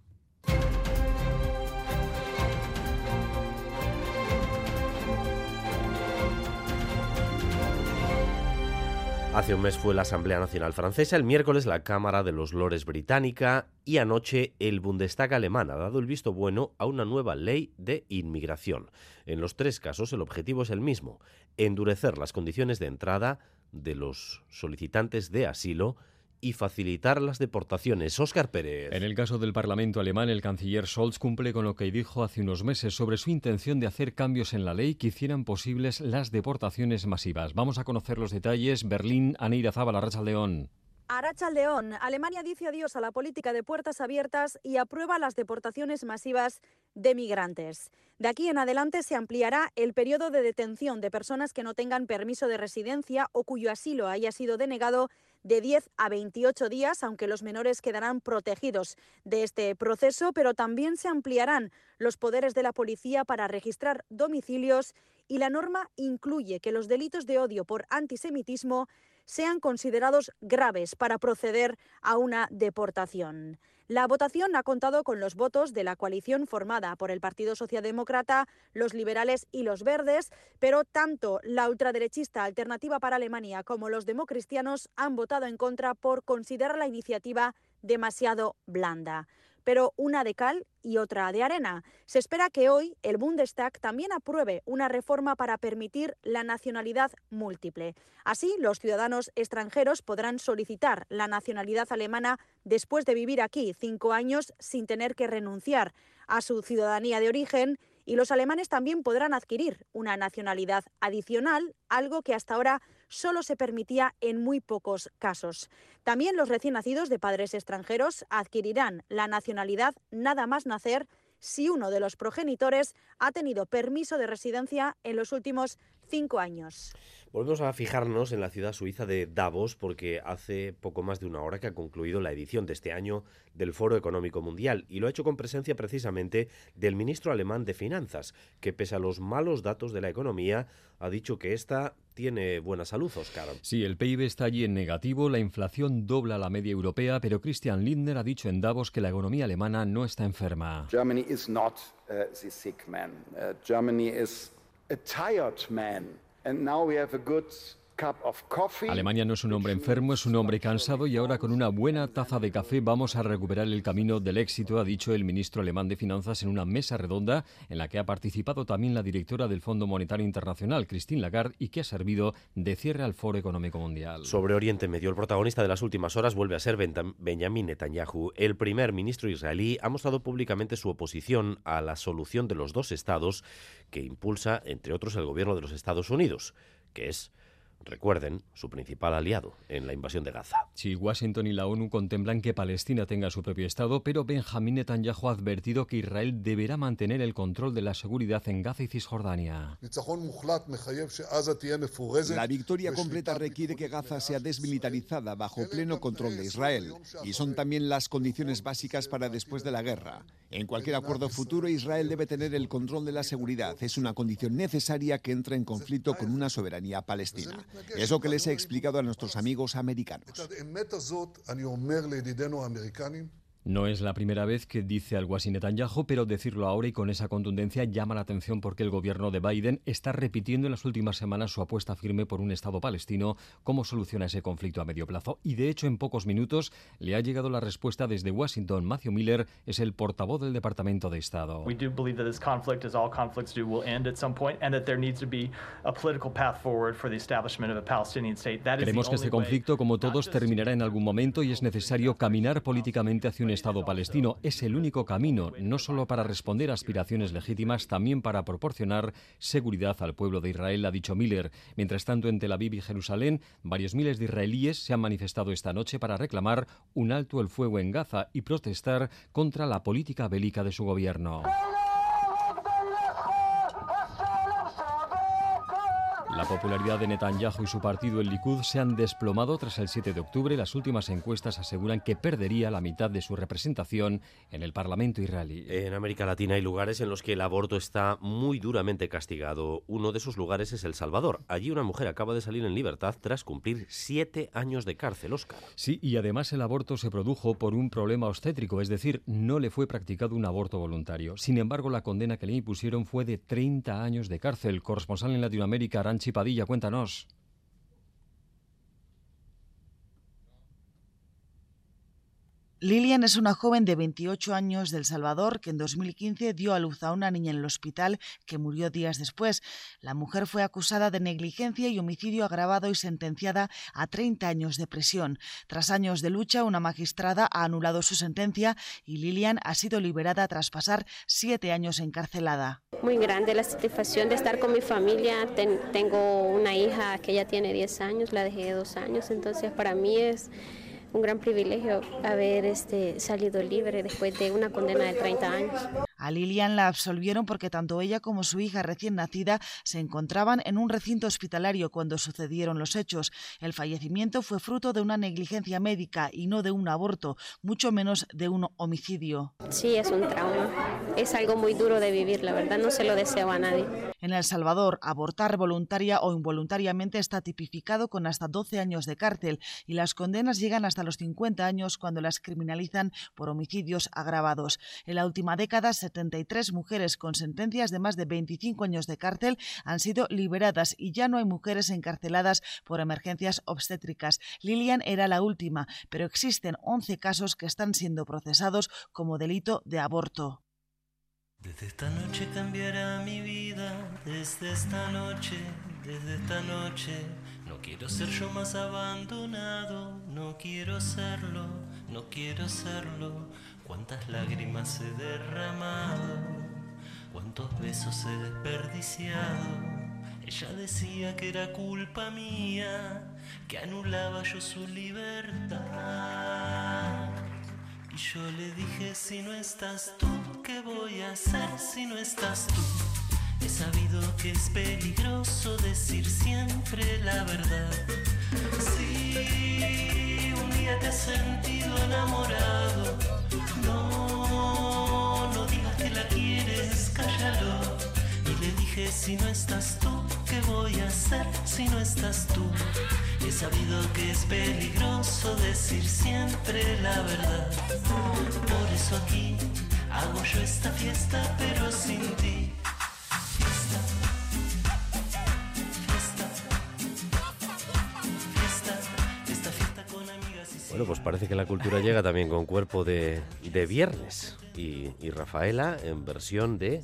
Hace un mes fue la Asamblea Nacional Francesa, el miércoles la Cámara de los Lores británica y anoche el Bundestag alemán ha dado el visto bueno a una nueva ley de inmigración. En los tres casos el objetivo es el mismo, endurecer las condiciones de entrada de los solicitantes de asilo y facilitar las deportaciones. Óscar Pérez. En el caso del Parlamento alemán, el canciller Scholz cumple con lo que dijo hace unos meses sobre su intención de hacer cambios en la ley que hicieran posibles las deportaciones masivas. Vamos a conocer los detalles. Berlín, Aneira Zabala, Racha León. Aracha León, Alemania dice adiós a la política de puertas abiertas y aprueba las deportaciones masivas de migrantes. De aquí en adelante se ampliará el periodo de detención de personas que no tengan permiso de residencia o cuyo asilo haya sido denegado de 10 a 28 días, aunque los menores quedarán protegidos de este proceso, pero también se ampliarán los poderes de la policía para registrar domicilios y la norma incluye que los delitos de odio por antisemitismo sean considerados graves para proceder a una deportación. La votación ha contado con los votos de la coalición formada por el Partido Socialdemócrata, los liberales y los verdes, pero tanto la ultraderechista Alternativa para Alemania como los democristianos han votado en contra por considerar la iniciativa demasiado blanda pero una de cal y otra de arena. Se espera que hoy el Bundestag también apruebe una reforma para permitir la nacionalidad múltiple. Así, los ciudadanos extranjeros podrán solicitar la nacionalidad alemana después de vivir aquí cinco años sin tener que renunciar a su ciudadanía de origen y los alemanes también podrán adquirir una nacionalidad adicional, algo que hasta ahora solo se permitía en muy pocos casos. También los recién nacidos de padres extranjeros adquirirán la nacionalidad nada más nacer si uno de los progenitores ha tenido permiso de residencia en los últimos cinco años. Volvemos a fijarnos en la ciudad suiza de Davos porque hace poco más de una hora que ha concluido la edición de este año del Foro Económico Mundial y lo ha hecho con presencia precisamente del ministro alemán de Finanzas, que pese a los malos datos de la economía ha dicho que esta tiene buena salud, Oscar. Sí, el PIB está allí en negativo, la inflación dobla la media europea, pero Christian Lindner ha dicho en Davos que la economía alemana no está enferma. Germany is not uh, the sick man. Uh, Germany is a tired man. And now we have a good Alemania no es un hombre enfermo, es un hombre cansado y ahora con una buena taza de café vamos a recuperar el camino del éxito, ha dicho el ministro alemán de Finanzas en una mesa redonda en la que ha participado también la directora del Fondo Monetario Internacional, Christine Lagarde, y que ha servido de cierre al Foro Económico Mundial. Sobre Oriente Medio, el protagonista de las últimas horas vuelve a ser Benjamin Netanyahu. El primer ministro israelí ha mostrado públicamente su oposición a la solución de los dos estados que impulsa, entre otros, el gobierno de los Estados Unidos, que es recuerden, su principal aliado en la invasión de Gaza. Sí, Washington y la ONU contemplan que Palestina tenga su propio Estado, pero Benjamín Netanyahu ha advertido que Israel deberá mantener el control de la seguridad en Gaza y Cisjordania. La victoria completa requiere que Gaza sea desmilitarizada bajo pleno control de Israel, y son también las condiciones básicas para después de la guerra. En cualquier acuerdo futuro, Israel debe tener el control de la seguridad. Es una condición necesaria que entre en conflicto con una soberanía palestina. Es lo que les he explicado a nuestros amigos americanos. No es la primera vez que dice algo así Netanyahu, pero decirlo ahora y con esa contundencia llama la atención porque el gobierno de Biden está repitiendo en las últimas semanas su apuesta firme por un Estado palestino como solución a ese conflicto a medio plazo. Y de hecho, en pocos minutos le ha llegado la respuesta desde Washington. Matthew Miller es el portavoz del Departamento de Estado. Creemos que este conflicto, como todos, terminará en algún momento y es necesario caminar políticamente hacia un Estado palestino es el único camino, no solo para responder a aspiraciones legítimas, también para proporcionar seguridad al pueblo de Israel, ha dicho Miller. Mientras tanto, en Tel Aviv y Jerusalén, varios miles de israelíes se han manifestado esta noche para reclamar un alto el fuego en Gaza y protestar contra la política bélica de su gobierno. La popularidad de Netanyahu y su partido, el Likud, se han desplomado tras el 7 de octubre. Las últimas encuestas aseguran que perdería la mitad de su representación en el Parlamento israelí. En América Latina hay lugares en los que el aborto está muy duramente castigado. Uno de esos lugares es El Salvador. Allí una mujer acaba de salir en libertad tras cumplir siete años de cárcel, Oscar. Sí, y además el aborto se produjo por un problema obstétrico, es decir, no le fue practicado un aborto voluntario. Sin embargo, la condena que le impusieron fue de 30 años de cárcel. Corresponsal en Latinoamérica, Arancha Chipadilla, cuéntanos. Lilian es una joven de 28 años del Salvador que en 2015 dio a luz a una niña en el hospital que murió días después. La mujer fue acusada de negligencia y homicidio agravado y sentenciada a 30 años de prisión. Tras años de lucha, una magistrada ha anulado su sentencia y Lilian ha sido liberada tras pasar siete años encarcelada. Muy grande la satisfacción de estar con mi familia. tengo una hija que ya tiene 10 años, la dejé de dos años, entonces para mí es un gran privilegio haber este, salido libre después de una condena de 30 años. A Lilian la absolvieron porque tanto ella como su hija recién nacida se encontraban en un recinto hospitalario cuando sucedieron los hechos. El fallecimiento fue fruto de una negligencia médica y no de un aborto, mucho menos de un homicidio. Sí, es un trauma. Es algo muy duro de vivir, la verdad no se lo deseo a nadie. En El Salvador, abortar voluntaria o involuntariamente está tipificado con hasta 12 años de cárcel y las condenas llegan hasta los 50 años cuando las criminalizan por homicidios agravados. En la última década, 73 mujeres con sentencias de más de 25 años de cárcel han sido liberadas y ya no hay mujeres encarceladas por emergencias obstétricas. Lilian era la última, pero existen 11 casos que están siendo procesados como delito de aborto. Desde esta noche cambiará mi vida, desde esta noche, desde esta noche. No quiero ser yo más abandonado, no quiero serlo, no quiero serlo. Cuántas lágrimas he derramado, cuántos besos he desperdiciado. Ella decía que era culpa mía, que anulaba yo su libertad. Y yo le dije, si no estás tú, ¿qué voy a hacer si no estás tú? He sabido que es peligroso decir siempre la verdad. Si un día te has sentido enamorado, no, no digas que la quieres, cállalo. Y le dije, si no estás tú, ¿qué voy a hacer si no estás tú? He sabido que es peligroso decir siempre la verdad. Por eso aquí hago yo esta fiesta, pero sin ti. Bueno, pues parece que la cultura llega también con cuerpo de, de viernes. Y, y Rafaela en versión de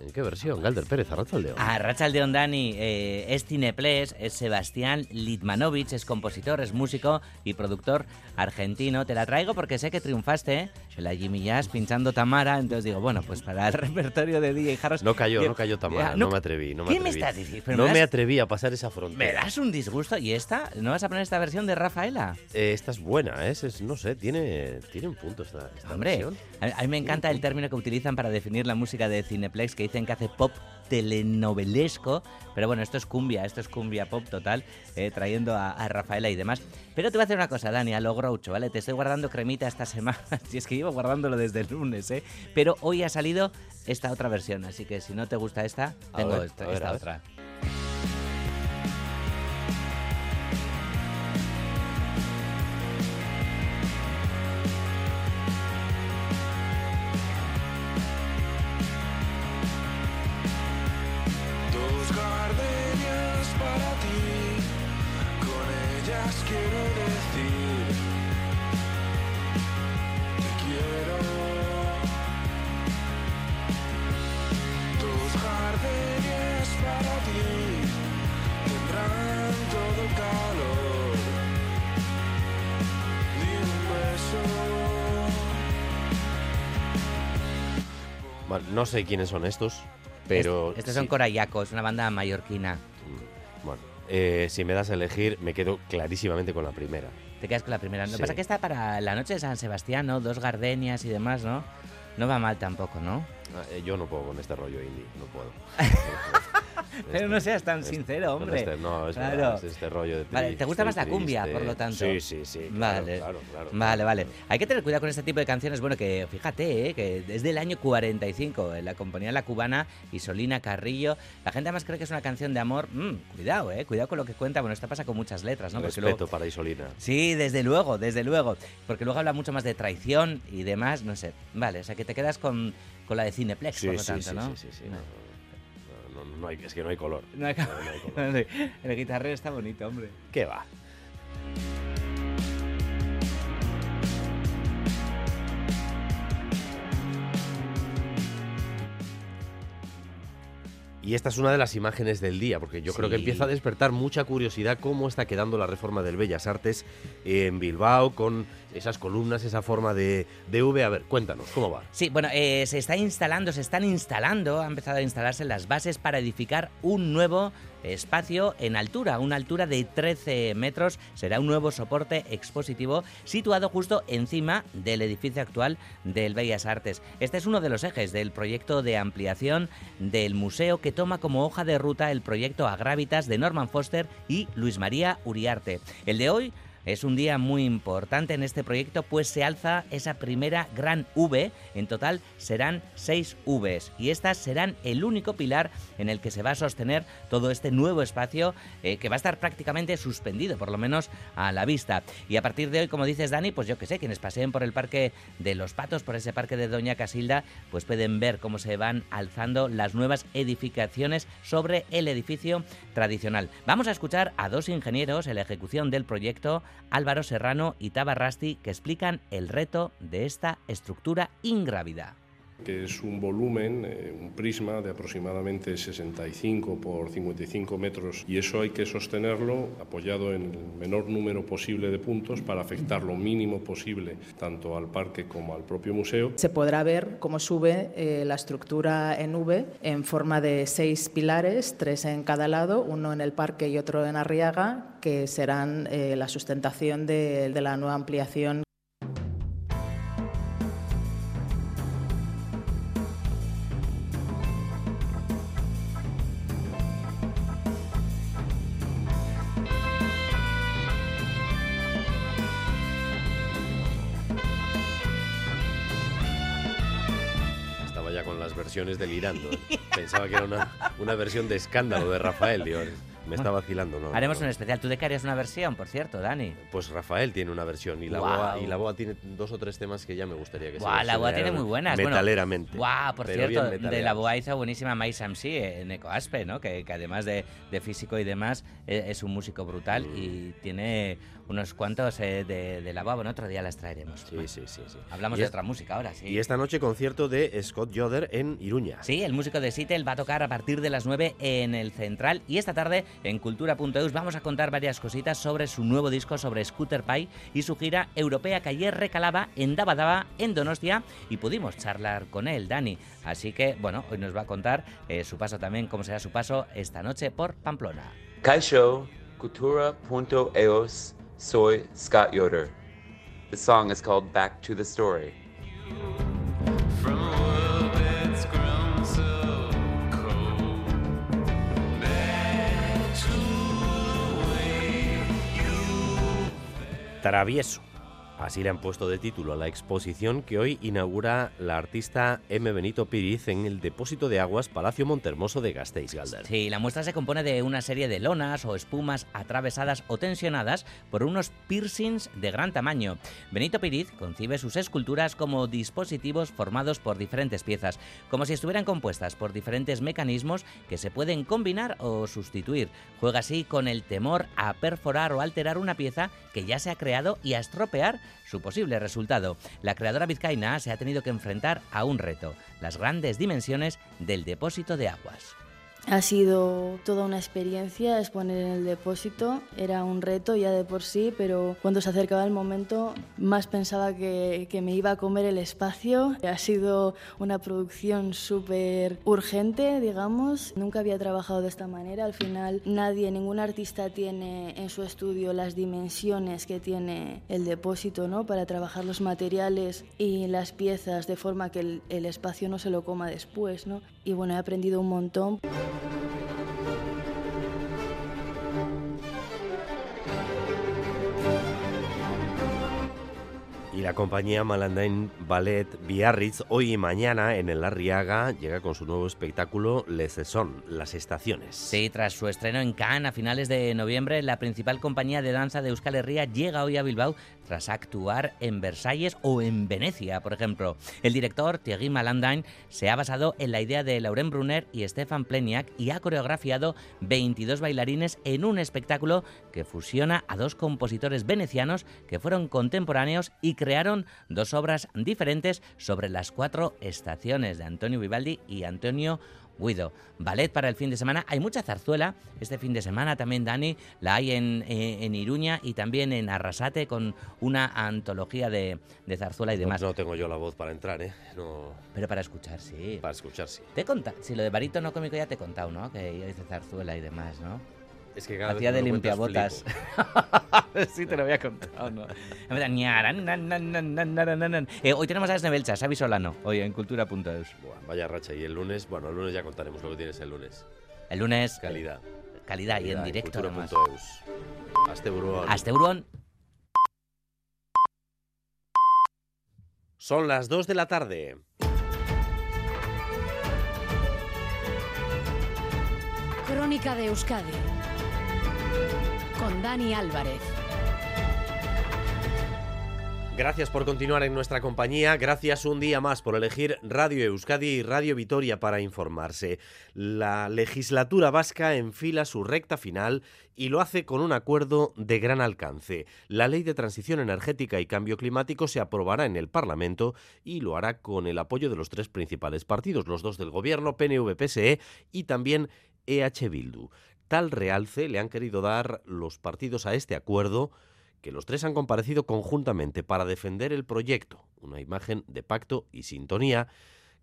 ¿En qué versión? Galder Pérez, Arrachaldeón. Arrachaldeón, Dani. Eh, es Cineples, es Sebastián Litmanovich, es compositor, es músico y productor argentino. Te la traigo porque sé que triunfaste la Jimmy Jazz pinchando Tamara. Entonces digo, bueno, pues para el repertorio de DJ Harris... No cayó, no cayó Tamara, no, me atreví. No me ¿Qué atreví. me estás diciendo? No me, atreví a pasar esa frontera. Me das un disgusto. ¿Y esta? ¿No vas a poner esta versión de Rafaela? Eh, esta es buena, ¿eh? es, no sé, tiene, tiene un punto esta, esta Hombre, versión. A, mí me encanta el término que utilizan para definir la música de Cineplex, que dicen que hace pop telenovelesco, pero bueno, esto es cumbia, esto es cumbia pop total, eh, trayendo a, a, Rafaela y demás. Pero te voy a hacer una cosa, Dani, a lo groucho, ¿vale? Te estoy guardando cremita esta semana, si es que llevo guardándolo desde el lunes, ¿eh? Pero hoy ha salido esta otra versión, así que si no te gusta esta, tengo ver, esta, ver, esta otra. No sé quiénes son estos, pero... Estos este son sí. Corayacos, una banda mallorquina. Bueno, eh, si me das a elegir, me quedo clarísimamente con la primera. Te quedas con la primera. Lo Sí. que pasa es que está para la noche de San Sebastián, ¿no? Dos gardenias y demás, ¿no? No va mal tampoco, ¿no? Ah, eh, yo no puedo con este rollo indie, no puedo. Pero no seas tan Este- sincero, hombre. este- no, es Claro. verdad, es este rollo de Vale, ¿te gusta más la cumbia, triste? por lo tanto? Sí, sí, sí. Vale, claro, claro, vale, vale. Hay que tener cuidado con este tipo de canciones. Bueno, que fíjate, ¿eh? que es del año 45. eh, La compañía La Cubana, Isolina Carrillo. La gente además cree que es una canción de amor. Mm, cuidado, ¿eh? Cuidado con lo que cuenta. Bueno, esto pasa con muchas letras, ¿no? Respeto luego- para Isolina. Sí, desde luego, desde luego. Porque luego habla mucho más de traición y demás, no sé. Vale, o sea que te quedas con, con la de Cineplex, Sí, por lo sí, tanto, sí, ¿no? sí, sí, sí, no, no hay, es que no hay color. El guitarrero está bonito, hombre. ¿Qué va? Y esta es una de las imágenes del día, porque yo creo que empieza a despertar mucha curiosidad cómo está quedando la reforma del Bellas Artes en Bilbao, con esas columnas, esa forma de, de V. A ver, cuéntanos, ¿cómo va? Sí, bueno, eh, se está instalando, se están instalando, han empezado a instalarse las bases para edificar un nuevo espacio en altura, una altura de 13 metros. Será un nuevo soporte expositivo situado justo encima del edificio actual del Bellas Artes. Este es uno de los ejes del proyecto de ampliación del museo que toma como hoja de ruta el proyecto Agrávitas de Norman Foster y Luis María Uriarte. El de hoy es un día muy importante en este proyecto, pues se alza esa primera gran V. En total serán seis Vs y estas serán el único pilar en el que se va a sostener todo este nuevo espacio eh, que va a estar prácticamente suspendido, por lo menos a la vista. Y a partir de hoy, como dices Dani, pues yo que sé, quienes paseen por el Parque de los Patos, por ese parque de Doña Casilda, pues pueden ver cómo se van alzando las nuevas edificaciones sobre el edificio tradicional. Vamos a escuchar a dos ingenieros en la ejecución del proyecto, Álvaro Serrano y Tabarrasti, que explican el reto de esta estructura ingrávida que es un volumen, eh, un prisma de aproximadamente 65 por 55 metros y eso hay que sostenerlo apoyado en el menor número posible de puntos para afectar lo mínimo posible tanto al parque como al propio museo. Se podrá ver cómo sube eh, la estructura en V en forma de seis pilares, tres en cada lado, uno en el parque y otro en Arriaga, que serán eh, la sustentación de la nueva ampliación ¿eh? Pensaba que era una, una versión de escándalo de Rafael. Dios. Me está vacilando, ¿no? Haremos un especial. ¿Tú de qué harías una versión, por cierto, Dani? Pues Rafael tiene una versión y la, boa, y la boa tiene dos o tres temas que ya me gustaría que wow, se La boa tiene muy buenas. Metaleramente. Wow, por cierto, de la boa hizo buenísima Mai Samsi en Ecoaspe, ¿no? Que, que además de, de, físico y demás e, es, un músico brutal mm. y tiene unos cuantos eh, de, la boa. Bueno, otro día las traeremos. Sí, sí, sí, sí. Hablamos de otra música ahora, sí. Y esta noche concierto de Scott Yoder en Iruña. Sí, el músico de Seattle va a tocar a partir de las 9 en el Central y esta tarde en Cultura.eus vamos a contar varias cositas sobre su nuevo disco sobre Scooter Pie y su gira europea que ayer recalaba en Dabadaba, en Donostia y pudimos charlar con él, Dani. Así que, bueno, hoy nos va a contar eh, su paso también, cómo será su paso esta noche por Pamplona. Kaisho, Cultura.eus Soy Scott Yoder. The song is called Back to the Story. Travieso. Así le han puesto de título a la exposición que hoy inaugura la artista M. Benito Piriz en el depósito de aguas Palacio Montermoso de Gasteiz, Galder. Sí, la muestra se compone de una serie de lonas o espumas atravesadas o tensionadas por unos piercings de gran tamaño. Benito Piriz concibe sus esculturas como dispositivos formados por diferentes piezas, como si estuvieran compuestas por diferentes mecanismos que se pueden combinar o sustituir. Juega así con el temor a perforar o alterar una pieza que ya se ha creado y a estropear su posible resultado. La creadora vizcaína se ha tenido que enfrentar a un reto, las grandes dimensiones del depósito de aguas. Ha sido toda una experiencia exponer en el depósito, era un reto ya de por sí, pero cuando se acercaba el momento más pensaba que, que me iba a comer el espacio. Ha sido una producción súper urgente, digamos. Nunca había trabajado de esta manera. Al final nadie, ningún artista tiene en su estudio las dimensiones que tiene el depósito ¿no? para trabajar los materiales y las piezas de forma que el, el espacio no se lo coma después. ¿no? Y bueno, he aprendido un montón. Y la compañía Malandain Ballet Biarritz hoy y mañana en el Larriaga llega con su nuevo espectáculo Les Saisons, Las Estaciones. Sí, tras su estreno en Cannes a finales de noviembre, la principal compañía de danza de Euskal Herria llega hoy a Bilbao tras actuar en Versalles o en Venecia, por ejemplo. El director Thierry Malandain se ha basado en la idea de Lauren Brunner y Stefan Pleniak y ha coreografiado 22 bailarines en un espectáculo que fusiona a dos compositores venecianos que fueron contemporáneos y crearon dos obras diferentes sobre las cuatro estaciones de Antonio Vivaldi y Antonio Guido. Ballet para el fin de semana. Hay mucha zarzuela este fin de semana también, Dani. La hay en, eh, en Iruña y también en Arrasate con una antología de, de zarzuela y demás. No, tengo yo la voz para entrar, ¿eh? No... Pero para escuchar, sí. Para escuchar, sí. Te he contado, si lo de barítono cómico ya te he contado, ¿no? Que dice zarzuela y demás, ¿no? Es que Hacía de limpiabotas. sí, te lo había contado, ¿no? Eh, hoy tenemos a Esnebelcha, Xavi Solano, hoy en cultura.es. Vaya racha. Y el lunes, bueno, el lunes ya contaremos lo que tienes el lunes. El lunes... Calidad. Calidad, y en directo además. Hasta Buruan. Hasta. Son las 2 de la tarde. Crónica de Euskadi con Dani Álvarez. Gracias por continuar en nuestra compañía. Gracias un día más por elegir Radio Euskadi y Radio Vitoria para informarse. La legislatura vasca enfila su recta final y lo hace con un acuerdo de gran alcance. La Ley de Transición Energética y Cambio Climático se aprobará en el Parlamento y lo hará con el apoyo de los tres principales partidos, los dos del Gobierno, PNV-PSE y también EH Bildu. Tal realce le han querido dar los partidos a este acuerdo que los tres han comparecido conjuntamente para defender el proyecto, una imagen de pacto y sintonía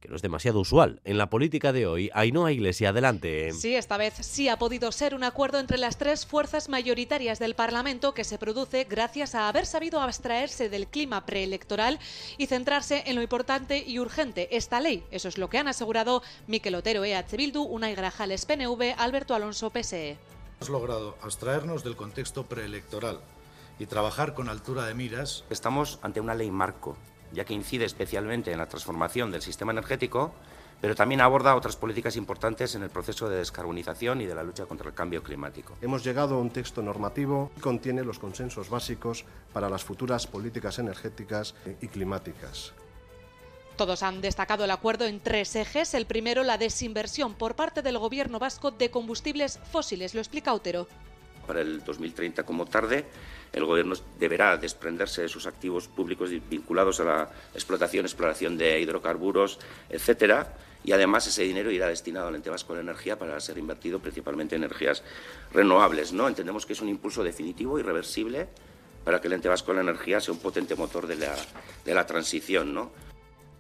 que no es demasiado usual. En la política de hoy, Ainhoa Iglesia, adelante. Sí, esta vez sí ha podido ser un acuerdo entre las tres fuerzas mayoritarias del Parlamento que se produce gracias a haber sabido abstraerse del clima preelectoral y centrarse en lo importante y urgente, esta ley. Eso es lo que han asegurado Miquel Otero EH Bildu, Unai Grajales PNV, Alberto Alonso PSE. Hemos logrado abstraernos del contexto preelectoral y trabajar con altura de miras. Estamos ante una ley marco, ya que incide especialmente en la transformación del sistema energético, pero también aborda otras políticas importantes en el proceso de descarbonización y de la lucha contra el cambio climático. Hemos llegado a un texto normativo que contiene los consensos básicos para las futuras políticas energéticas y climáticas. Todos han destacado el acuerdo en tres ejes. El primero, la desinversión por parte del gobierno vasco de combustibles fósiles. Lo explica Otero. Para el 2030 como tarde, el Gobierno deberá desprenderse de sus activos públicos vinculados a la explotación, exploración de hidrocarburos, etcétera, y además ese dinero irá destinado al ente vasco de energía para ser invertido principalmente en energías renovables. ¿no? Entendemos que es un impulso definitivo, irreversible, para que el ente vasco de energía sea un potente motor de la, de la transición. ¿no?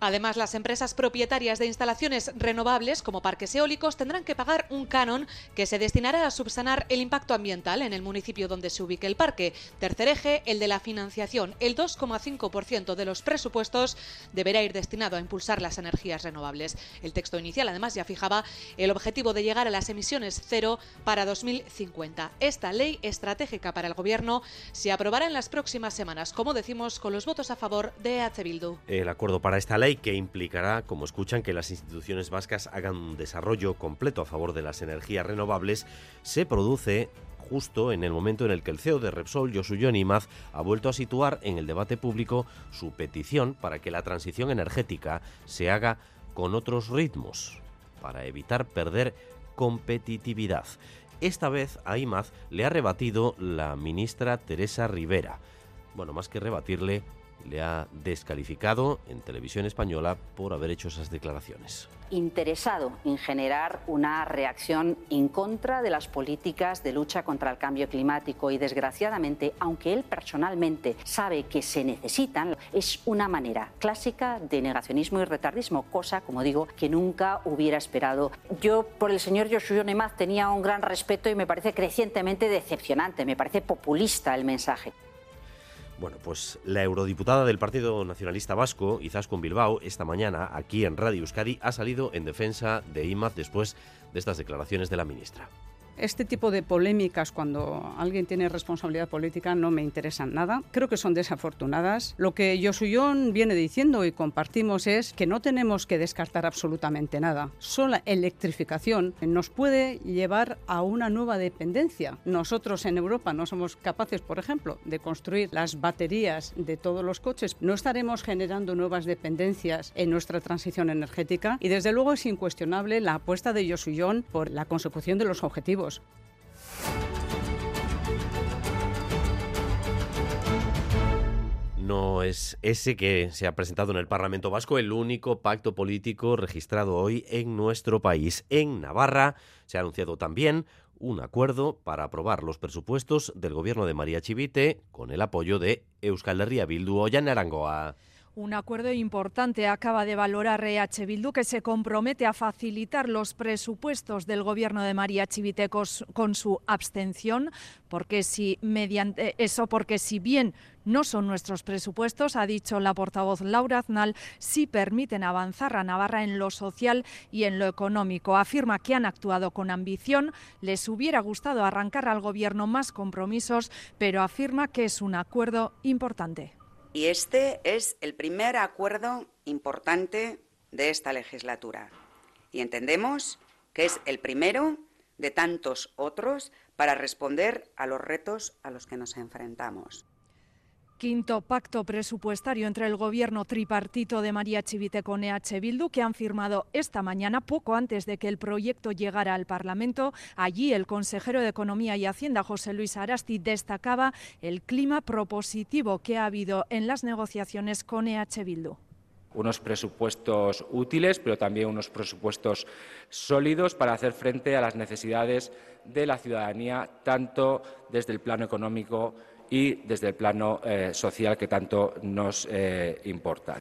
Además, las empresas propietarias de instalaciones renovables, como parques eólicos, tendrán que pagar un canon que se destinará a subsanar el impacto ambiental en el municipio donde se ubique el parque. Tercer eje, el de la financiación. El 2,5% de los presupuestos deberá ir destinado a impulsar las energías renovables. El texto inicial, además, ya fijaba el objetivo de llegar a las emisiones cero para 2050. Esta ley estratégica para el Gobierno se aprobará en las próximas semanas, como decimos, con los votos a favor de EH. El acuerdo para esta ley que implicará, como escuchan, que las instituciones vascas hagan un desarrollo completo a favor de las energías renovables, se produce justo en el momento en el que el CEO de Repsol, Josu Imaz, ha vuelto a situar en el debate público su petición para que la transición energética se haga con otros ritmos, para evitar perder competitividad. Esta vez a Imaz le ha rebatido la ministra Teresa Rivera. Bueno, más que rebatirle, le ha descalificado en televisión española por haber hecho esas declaraciones. Interesado en generar una reacción en contra de las políticas de lucha contra el cambio climático y desgraciadamente, aunque él personalmente sabe que se necesitan, es una manera clásica de negacionismo y retardismo, cosa, como digo, que nunca hubiera esperado. Yo por el señor Joshua Nemaz tenía un gran respeto y me parece crecientemente decepcionante, me parece populista el mensaje. Bueno, pues la eurodiputada del Partido Nacionalista Vasco, Izaskun Bilbao, esta mañana aquí en Radio Euskadi ha salido en defensa de IMAZ después de estas declaraciones de la ministra. Este tipo de polémicas cuando alguien tiene responsabilidad política no me interesan nada. Creo que son desafortunadas. Lo que Josuyón viene diciendo y compartimos es que no tenemos que descartar absolutamente nada. Sola electrificación nos puede llevar a una nueva dependencia. Nosotros en Europa no somos capaces, por ejemplo, de construir las baterías de todos los coches. No estaremos generando nuevas dependencias en nuestra transición energética y desde luego es incuestionable la apuesta de Josuyón por la consecución de los objetivos no es ese que se ha presentado en el Parlamento Vasco, el único pacto político registrado hoy en nuestro país. En Navarra se ha anunciado también un acuerdo para aprobar los presupuestos del gobierno de María Chivite con el apoyo de Euskal Herria Bildu o Arangoa. Un acuerdo importante acaba de valorar EH Bildu que se compromete a facilitar los presupuestos del gobierno de María Chivitecos con su abstención, porque si mediante eso porque si bien no son nuestros presupuestos, ha dicho la portavoz Laura Aznal, sí permiten avanzar a Navarra en lo social y en lo económico. Afirma que han actuado con ambición, les hubiera gustado arrancar al gobierno más compromisos, pero afirma que es un acuerdo importante. Y este es el primer acuerdo importante de esta legislatura. Y entendemos que es el primero de tantos otros para responder a los retos a los que nos enfrentamos. Quinto pacto presupuestario entre el gobierno tripartito de María Chivite con EH Bildu que han firmado esta mañana, poco antes de que el proyecto llegara al Parlamento. Allí el consejero de Economía y Hacienda, José Luis Arasti, destacaba el clima propositivo que ha habido en las negociaciones con EH Bildu unos presupuestos útiles, pero también unos presupuestos sólidos para hacer frente a las necesidades de la ciudadanía, tanto desde el plano económico y desde el plano eh, social que tanto nos eh, importa.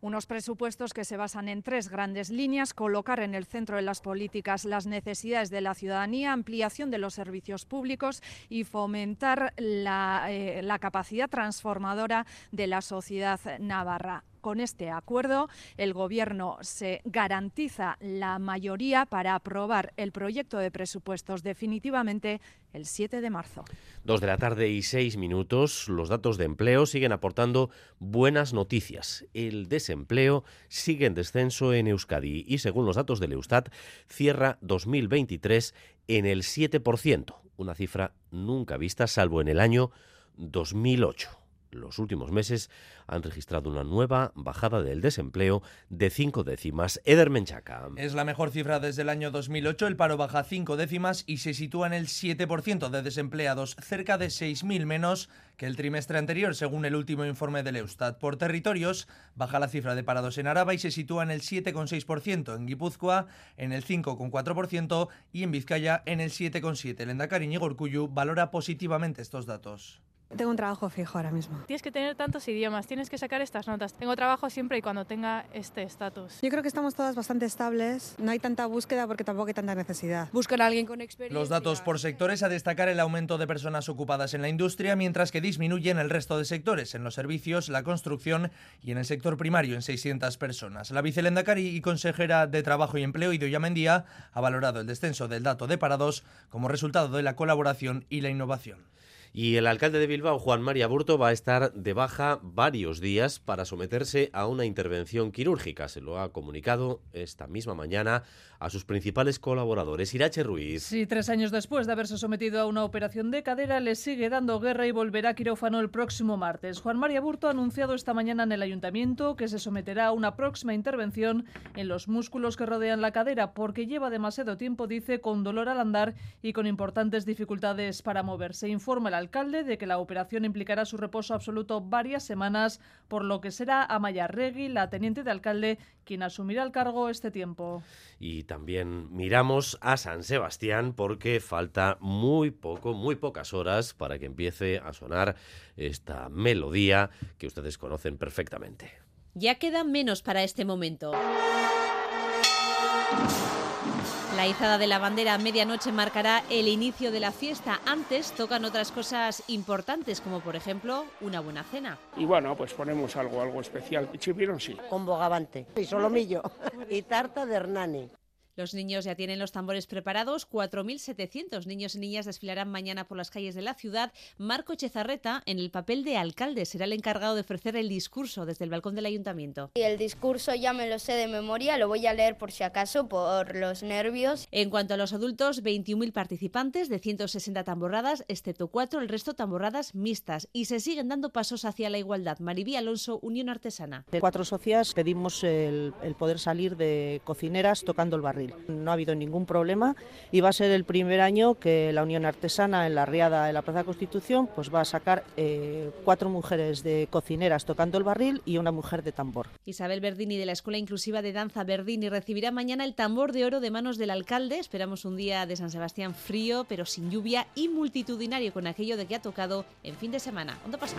Unos presupuestos que se basan en tres grandes líneas, colocar en el centro de las políticas las necesidades de la ciudadanía, ampliación de los servicios públicos y fomentar la, eh, la capacidad transformadora de la sociedad navarra. Con este acuerdo, el Gobierno se garantiza la mayoría para aprobar el proyecto de presupuestos definitivamente el 7 de marzo. Dos de la tarde y seis minutos. Los datos de empleo siguen aportando buenas noticias. El desempleo sigue en descenso en Euskadi y, según los datos del Eustat, cierra 2023 en el 7%, una cifra nunca vista salvo en el año 2008 los últimos meses han registrado una nueva bajada del desempleo de cinco décimas. Eder Menchaca. Es la mejor cifra desde el año 2008. El paro baja cinco décimas y se sitúa en el 7% de desempleados, cerca de 6.000 menos que el trimestre anterior, según el último informe del Eustat. Por territorios, baja la cifra de parados en Araba y se sitúa en el 7,6%, en Guipúzcoa en el 5,4% y en Vizcaya en el 7,7%. El Endacari Gorcuyu valora positivamente estos datos. Tengo un trabajo fijo ahora mismo. Tienes que tener tantos idiomas, tienes que sacar estas notas. Tengo trabajo siempre y cuando tenga este estatus. Yo creo que estamos todas bastante estables. No hay tanta búsqueda porque tampoco hay tanta necesidad. Buscan a alguien con experiencia. Los datos por sectores a destacar el aumento de personas ocupadas en la industria, mientras que disminuye en el resto de sectores, en los servicios, la construcción y en el sector primario en 600 personas. La vicelendacari y consejera de Trabajo y Empleo, Idoia Mendía, ha valorado el descenso del dato de parados como resultado de la colaboración y la innovación. Y el alcalde de Bilbao, Juan María Burto, va a estar de baja varios días para someterse a una intervención quirúrgica. Se lo ha comunicado esta misma mañana a sus principales colaboradores. Irache Ruiz. Sí, tres años después de haberse sometido a una operación de cadera, le sigue dando guerra y volverá a quirófano el próximo martes. Juan María Burto ha anunciado esta mañana en el ayuntamiento que se someterá a una próxima intervención en los músculos que rodean la cadera porque lleva demasiado tiempo, dice, con dolor al andar y con importantes dificultades para moverse. Informa el alcalde de que la operación implicará su reposo absoluto varias semanas, por lo que será Amaya Regui, la teniente de alcalde, quien asumirá el cargo este tiempo. Y también miramos a San Sebastián porque falta muy poco, muy pocas horas para que empiece a sonar esta melodía que ustedes conocen perfectamente. Ya queda menos para este momento. La izada de la bandera a medianoche marcará el inicio de la fiesta. Antes tocan otras cosas importantes, como por ejemplo una buena cena. Y bueno, pues ponemos algo, algo especial. Chipirón sí. Con bogavante y solomillo y tarta de Hernani. Los niños ya tienen los tambores preparados. 4.700 niños y niñas desfilarán mañana por las calles de la ciudad. Marco Chezarreta, en el papel de alcalde, será el encargado de ofrecer el discurso desde el balcón del ayuntamiento. Y el discurso ya me lo sé de memoria, lo voy a leer por si acaso, por los nervios. En cuanto a los adultos, 21.000 participantes de 160 tamborradas, excepto cuatro, el resto tamborradas mixtas. Y se siguen dando pasos hacia la igualdad. Maribí Alonso, Unión Artesana. De cuatro socias pedimos el, el poder salir de cocineras tocando el barril No ha habido ningún problema y va a ser el primer año que la Unión Artesana en la Riada de la Plaza Constitución pues va a sacar eh, cuatro mujeres de cocineras tocando el barril y una mujer de tambor. Isabel Verdini de la Escuela Inclusiva de Danza Verdini recibirá mañana el tambor de oro de manos del alcalde. Esperamos un día de San Sebastián frío, pero sin lluvia y multitudinario con aquello de que ha tocado en fin de semana. ¿Dónde pasa?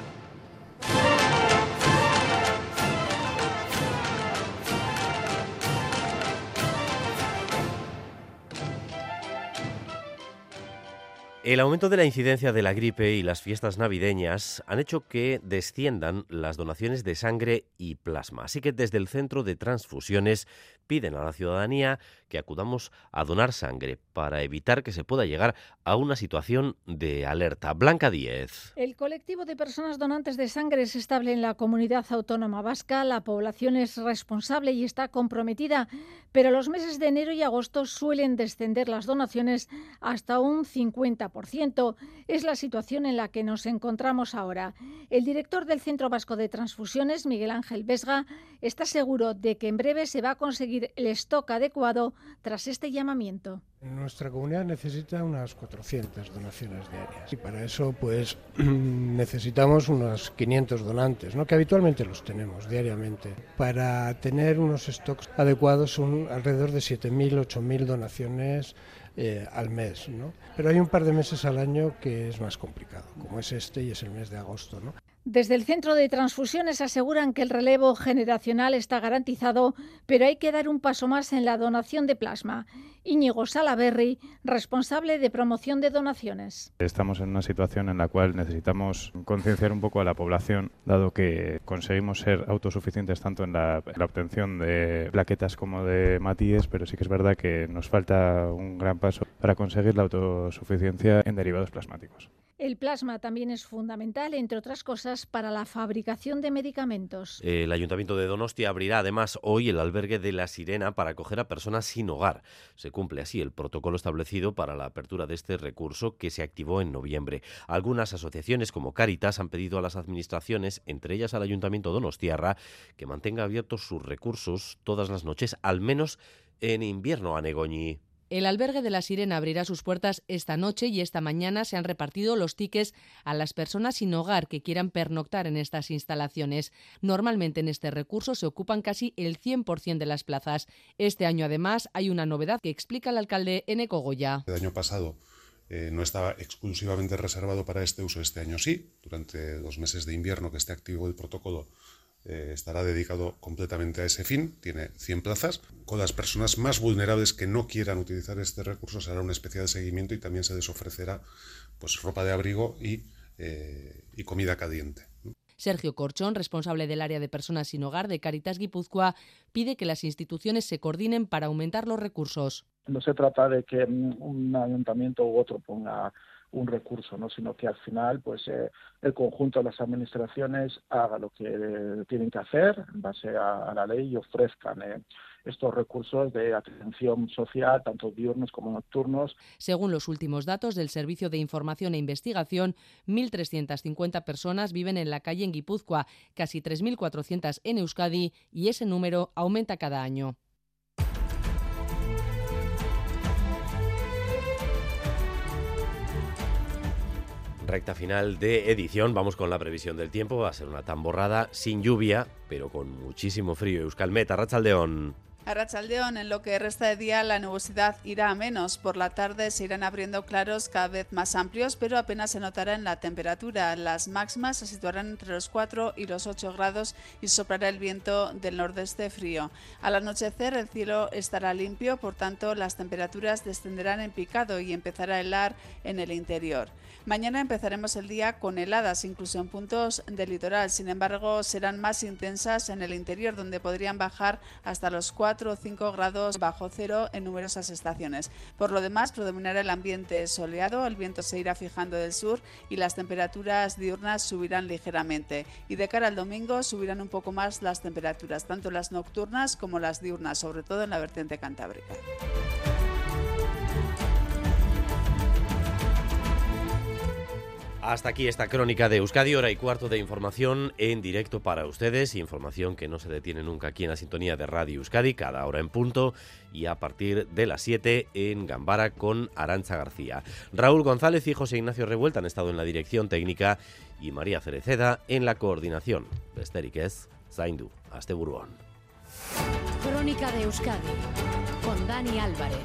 El aumento de la incidencia de la gripe y las fiestas navideñas han hecho que desciendan las donaciones de sangre y plasma. Así que desde el Centro de Transfusiones piden a la ciudadanía que acudamos a donar sangre para evitar que se pueda llegar a una situación de alerta. Blanca Díez. El colectivo de personas donantes de sangre es estable en la comunidad autónoma vasca. La población es responsable y está comprometida, pero los meses de enero y agosto suelen descender las donaciones hasta un 50%. Es la situación en la que nos encontramos ahora. El director del Centro Vasco de Transfusiones, Miguel Ángel Vesga, está seguro de que en breve se va a conseguir el stock adecuado tras este llamamiento. Nuestra comunidad necesita unas 400 donaciones diarias y para eso pues necesitamos unos 500 donantes, ¿no? que habitualmente los tenemos diariamente. Para tener unos stocks adecuados son alrededor de 7.000, 8.000 donaciones eh, al mes. ¿no? Pero hay un par de meses al año que es más complicado, como es este y es el mes de agosto. ¿no? Desde el Centro de Transfusiones aseguran que el relevo generacional está garantizado, pero hay que dar un paso más en la donación de plasma. Íñigo Salaberry, responsable de promoción de donaciones. Estamos en una situación en la cual necesitamos concienciar un poco a la población, dado que conseguimos ser autosuficientes tanto en la, en la obtención de plaquetas como de matíes, pero sí que es verdad que nos falta un gran paso para conseguir la autosuficiencia en derivados plasmáticos. El plasma también es fundamental, entre otras cosas, para la fabricación de medicamentos. El Ayuntamiento de Donostia abrirá además hoy el albergue de La Sirena para acoger a personas sin hogar. Se cumple así el protocolo establecido para la apertura de este recurso que se activó en noviembre. Algunas asociaciones como Caritas han pedido a las administraciones, entre ellas al Ayuntamiento Donostiarra, que mantenga abiertos sus recursos todas las noches, al menos en invierno a Negoñi. El albergue de la Sirena abrirá sus puertas esta noche y esta mañana se han repartido los tickets a las personas sin hogar que quieran pernoctar en estas instalaciones. Normalmente en este recurso se ocupan casi el 100% de las plazas. Este año además hay una novedad que explica el alcalde Eneco Goya. El año pasado eh, no estaba exclusivamente reservado para este uso, este año sí. Durante los meses de invierno que esté activo el protocolo eh, estará dedicado completamente a ese fin, tiene 100 plazas. Con las personas más vulnerables que no quieran utilizar este recurso se hará una especial seguimiento y también se les ofrecerá pues, ropa de abrigo y, eh, y comida caliente. Sergio Corchón, responsable del área de personas sin hogar de Caritas Guipúzcoa, pide que las instituciones se coordinen para aumentar los recursos. No se trata de que un ayuntamiento u otro ponga un recurso, ¿no? sino que al final pues eh, el conjunto de las administraciones haga lo que tienen que hacer en base a, a la ley y ofrezcan eh, estos recursos de atención social, tanto diurnos como nocturnos. Según los últimos datos del Servicio de Información e Investigación, 1.350 personas viven en la calle en Guipúzcoa, casi 3.400 en Euskadi y ese número aumenta cada año. Recta final de edición, vamos con la previsión del tiempo, va a ser una tamborrada sin lluvia, pero con muchísimo frío. Euskalmet, Arrachaldeón. A Rachaldeón, en lo que resta de día, la nubosidad irá a menos. Por la tarde se irán abriendo claros cada vez más amplios, pero apenas se notará en la temperatura. Las máximas se situarán entre los 4 y los 8 grados y soplará el viento del nordeste frío. Al anochecer, el cielo estará limpio, por tanto, las temperaturas descenderán en picado y empezará a helar en el interior. Mañana empezaremos el día con heladas, incluso en puntos del litoral. Sin embargo, serán más intensas en el interior, donde podrían bajar hasta los 4 o 5 grados bajo cero en numerosas estaciones. Por lo demás, predominará el ambiente soleado, el viento se irá fijando del sur y las temperaturas diurnas subirán ligeramente. Y de cara al domingo subirán un poco más las temperaturas, tanto las nocturnas como las diurnas, sobre todo en la vertiente cantábrica. Hasta aquí esta crónica de Euskadi, hora y cuarto de información en directo para ustedes, información que no se detiene nunca aquí en la sintonía de Radio Euskadi, cada hora en punto y a partir de las 7 en Gambara con Arancha García. Raúl González y José Ignacio Revuelta han estado en la dirección técnica y María Cereceda en la coordinación. Besterik ez, zaindu, hasta Buruón. Crónica de Euskadi con Dani Álvarez.